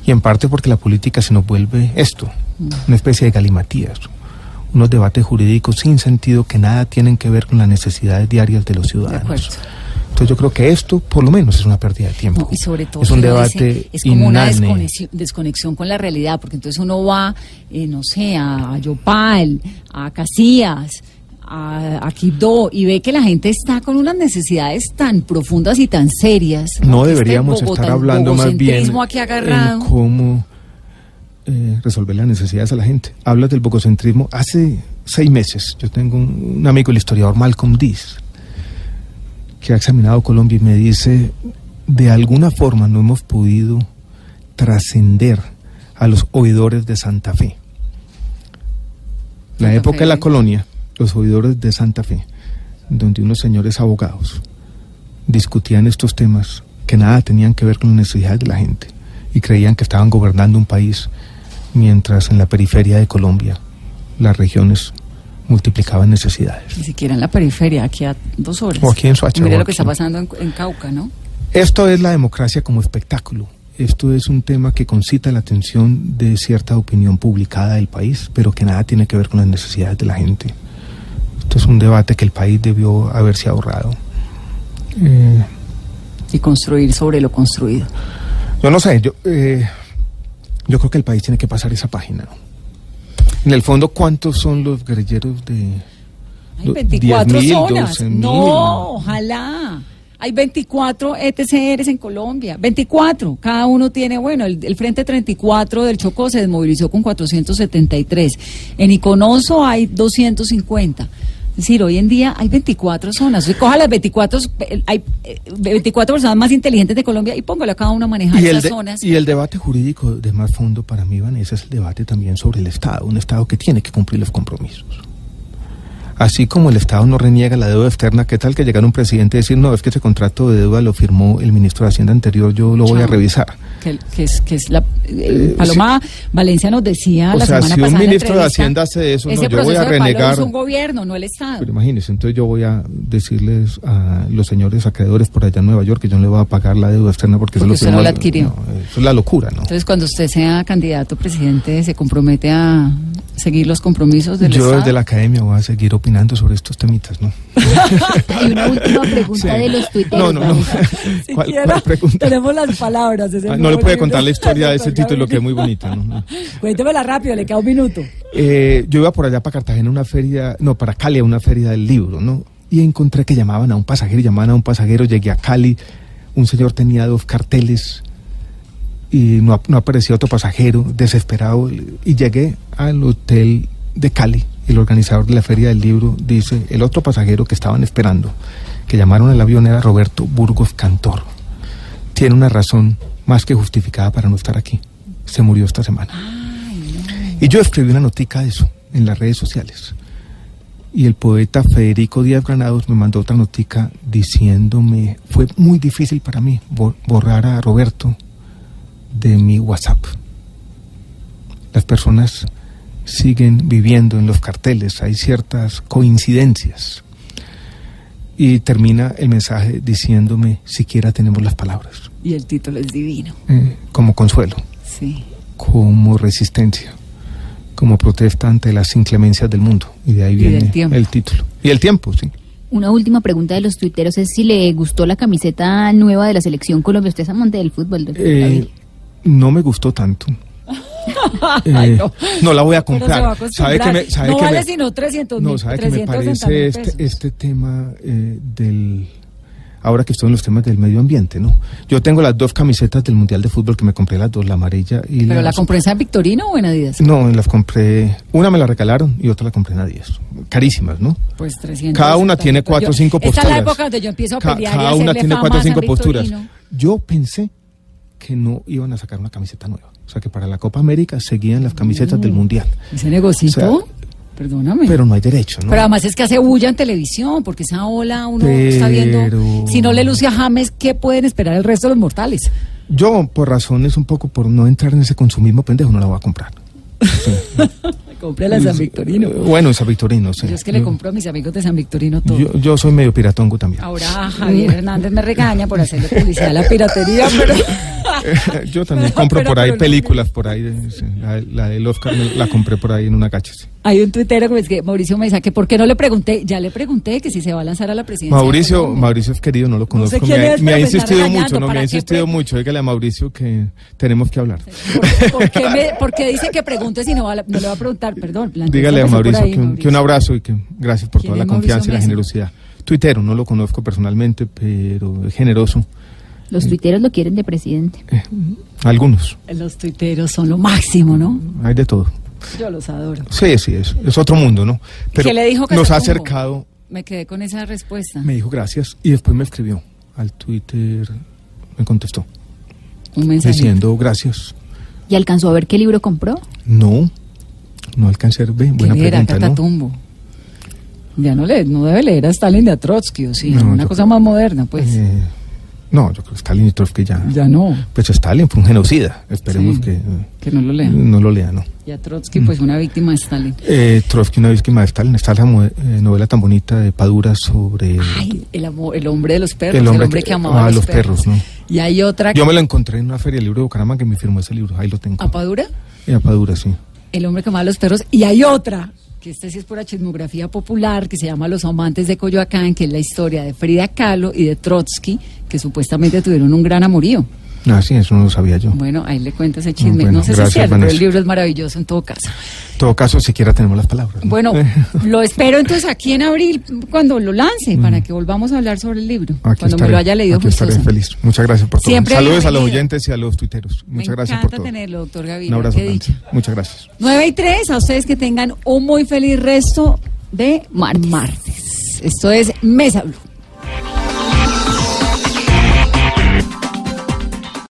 Y en parte porque la política se nos vuelve esto, una especie de galimatías, unos debates jurídicos sin sentido que nada tienen que ver con las necesidades diarias de los De ciudadanos. Entonces yo creo que esto, por lo menos, es una pérdida de tiempo. No, y sobre todo, es un debate dice, es como una inane. desconexión, desconexión con la realidad, porque entonces uno va, eh, no sé, a, a Yopal, a Casillas, a, a Quibdó, y ve que la gente está con unas necesidades tan profundas y tan serias. No deberíamos bogotá- estar hablando más bien aquí agarrado. en cómo eh, resolver las necesidades a la gente. Hablas del bogocentrismo. Hace seis meses yo tengo un, un amigo, el historiador Malcolm Diz, que ha examinado Colombia y me dice, de alguna forma no hemos podido trascender a los oidores de Santa Fe. La Santa época Fe. de la colonia, los oidores de Santa Fe, donde unos señores abogados discutían estos temas que nada tenían que ver con las necesidades de la gente y creían que estaban gobernando un país mientras en la periferia de Colombia las regiones multiplicaban necesidades. Ni siquiera en la periferia, aquí a dos horas. O aquí en Soacha, Mira lo que está pasando en, en Cauca, ¿no? Esto es la democracia como espectáculo. Esto es un tema que concita la atención de cierta opinión publicada del país, pero que nada tiene que ver con las necesidades de la gente. Esto es un debate que el país debió haberse ahorrado. Eh, Y construir sobre lo construido. Yo no sé, yo, eh, yo creo que el país tiene que pasar esa página. En el fondo, ¿cuántos son los guerrilleros de... Hay do- 24 10.000, zonas. 12.000? No, ojalá. Hay 24 ETCRs en Colombia. 24. Cada uno tiene, bueno, el, el Frente 34 del Chocó se desmovilizó con 473. En Iconoso hay 250. Es decir, hoy en día hay 24 zonas. Usted coja las 24, eh, hay eh, 24 personas más inteligentes de Colombia y póngale a cada uno a manejar esas de- zonas. y el debate jurídico de más fondo para mí, Vanessa, es el debate también sobre el Estado, un Estado que tiene que cumplir los compromisos. Así como el Estado no reniega la deuda externa, ¿qué tal que llegara un presidente y decir, no, es que ese contrato de deuda lo firmó el ministro de Hacienda anterior, yo lo voy a revisar? que, que es, que es la Eh, eh, Paloma Valencia nos decía O la sea, semana si un pasada en la ministro de Hacienda hace eso, no, yo voy a renegar. es un gobierno, no el Estado. Pero imagínense, entonces yo voy a decirles a los señores acreedores por allá en Nueva York que yo no le voy a pagar la deuda externa porque, Porque eso usted no la adquirió. no, eso es la locura, ¿no? Entonces, cuando usted sea candidato presidente, se compromete a seguir los compromisos del Yo Estado. desde la academia voy a seguir opinando sobre estos temitas, ¿no? Hay una última pregunta de los tuiteros. No, no, no. Vanessa. ¿Cuál, Siquiera cuál pregunta? Tenemos las palabras. Ah, no le puede contar la historia de ese título que es muy bonita, ¿no? Cuéntemela rápido, le queda un minuto. Eh, yo iba por allá para Cartagena a una feria, no, para Cali a una feria del libro, ¿no? Y encontré que llamaban a un pasajero, llamaban a un pasajero, llegué a Cali, un señor tenía dos carteles y no, no aparecía otro pasajero, desesperado, y llegué al hotel de Cali. El organizador de la feria del libro dice, el otro pasajero que estaban esperando, que llamaron al avión era Roberto Burgos Cantor. Tiene una razón más que justificada para no estar aquí. Se murió esta semana. Y yo escribí una notica de eso en las redes sociales. Y el poeta Federico Díaz Granados me mandó otra notica diciéndome, fue muy difícil para mí bo- borrar a Roberto de mi WhatsApp. Las personas siguen viviendo en los carteles, hay ciertas coincidencias. Y termina el mensaje diciéndome, siquiera tenemos las palabras, Y el título es divino. eh, como consuelo Sí. como resistencia, como protesta ante las inclemencias del mundo. Y de ahí Y viene el título. Y el tiempo, sí. Una última pregunta de los tuiteros es si le gustó la camiseta nueva de la selección Colombia. Usted es amante del fútbol, doctor Eh, no me gustó tanto. Eh, Ay, no. no. la voy a Pero comprar. ¿Sabe que me, sabe no que vale me- sino 300 no, sabe que me 360 parece este, este tema eh, del... Ahora que estoy en los temas del medio ambiente, ¿no? Yo tengo las dos camisetas del Mundial de Fútbol que me compré, las dos, la amarilla y ¿Pero la azul. compró en San Victorino o en Adidas? No, las compré... Una me la regalaron y otra la compré en Adidas. Carísimas, ¿no? Pues 300. Cada una tiene cuatro o cinco Esta posturas. es la época donde yo empiezo a pelear cada una tiene cuatro o cinco posturas. Yo pensé que no iban a sacar una camiseta nueva. O sea, que para la Copa América seguían las camisetas del Mundial. Ese negocito, O sea, perdóname. Pero no hay derecho, ¿no? Pero además es que hace bulla en televisión, porque esa ola uno está viendo. Pero- Si no le luce a James, ¿qué pueden esperar el resto de los mortales? Yo, por razones un poco por no entrar en ese consumismo pendejo, no la voy a comprar. Sí. Compré la San Victorino. Bueno, en San Victorino, sí. Yo es que le compro a mis amigos de San Victorino todo. Yo, yo soy medio piratongo también. Ahora Javier Hernández me regaña por hacerle publicidad a la piratería, pero Yo también compro pero- por ahí pero no- películas, por ahí. sí, la, la del Oscar me- la compré por ahí en una cacha. sí. Hay un tuitero que me dice que Mauricio Mesa, que por qué no le pregunté, ya le pregunté que si se va a lanzar a la presidencia. de Mauricio. Mauricio es querido, no lo conozco. sé me, ha- es, me me está insistido mucho, no, me ¿para ha insistido pre- mucho. Dígale a Mauricio que tenemos que hablar. ¿Por, por qué me- por qué dice que pregunte si no, va no le va a preguntar? Perdón. Dígale a Mauricio, ahí, que, un, Mauricio. que un abrazo y que gracias por ¿Quién toda la es Mauricio confianza y la Mesa? generosidad. Tuitero, no lo conozco personalmente, pero es generoso. Los tuiteros lo quieren de presidente. Eh, algunos, Los tuiteros son lo máximo, ¿no? hay de todo. Yo los adoro. Sí, sí, es, es otro mundo, ¿no? Pero ¿Qué le dijo nos ha acercado, Me quedé con esa respuesta. me dijo gracias y después me escribió al Twitter, me contestó Un mensaje. diciendo gracias. ¿Y alcanzó a ver qué libro compró? No, no alcancé a ver, buena ¿Qué era pregunta, ¿no? Catatumbo? Ya no, le, no debe leer a Stalin de a Trotsky, o sí, No, una cosa creo- más moderna, pues. Eh, no, yo creo que Stalin y Trotsky ya. ya no, Pues Stalin fue un genocida. Esperemos Sí. que eh, que no lo lean. no lo lea, ¿no? Y a Trotsky, pues una víctima de Stalin. Eh, Trotsky, una víctima de Stalin. Está la eh, novela tan bonita de Padura sobre Ay, el, amor, el hombre de los perros, el el hombre, que, amaba a a los perros, ¿no? Y hay otra, Yo me lo encontré en una feria del libro de Bucaramanga que me firmó ese libro. Ahí lo tengo. ¿a Padura? Y a Padura, sí. El hombre que amaba a los perros. Y hay otra, que esta sí es pura chismografía popular, que se llama Los amantes de Coyoacán, que es la historia de Frida Kahlo y de Trotsky, que supuestamente tuvieron un gran amorío. Ah, sí, eso no lo sabía yo. Bueno, ahí le cuento ese chisme. Bueno, no sé si es cierto, pero el libro es maravilloso en todo caso. En todo caso, siquiera tenemos las palabras. ¿no? Bueno, lo espero entonces aquí en abril, cuando lo lance, para que volvamos a hablar sobre el libro. Mm. Aquí cuando me lo haya leído aquí estaré feliz. Muchas gracias por todo. Siempre Saludos a los oyentes y a los tuiteros. Muchas me gracias por encanta todo. tenerlo, doctor Un Gaviria. abrazo Qué grande. Muchas gracias. 9 y 3, a ustedes que tengan un muy feliz resto de Martes. martes. Esto es Mesa Blue.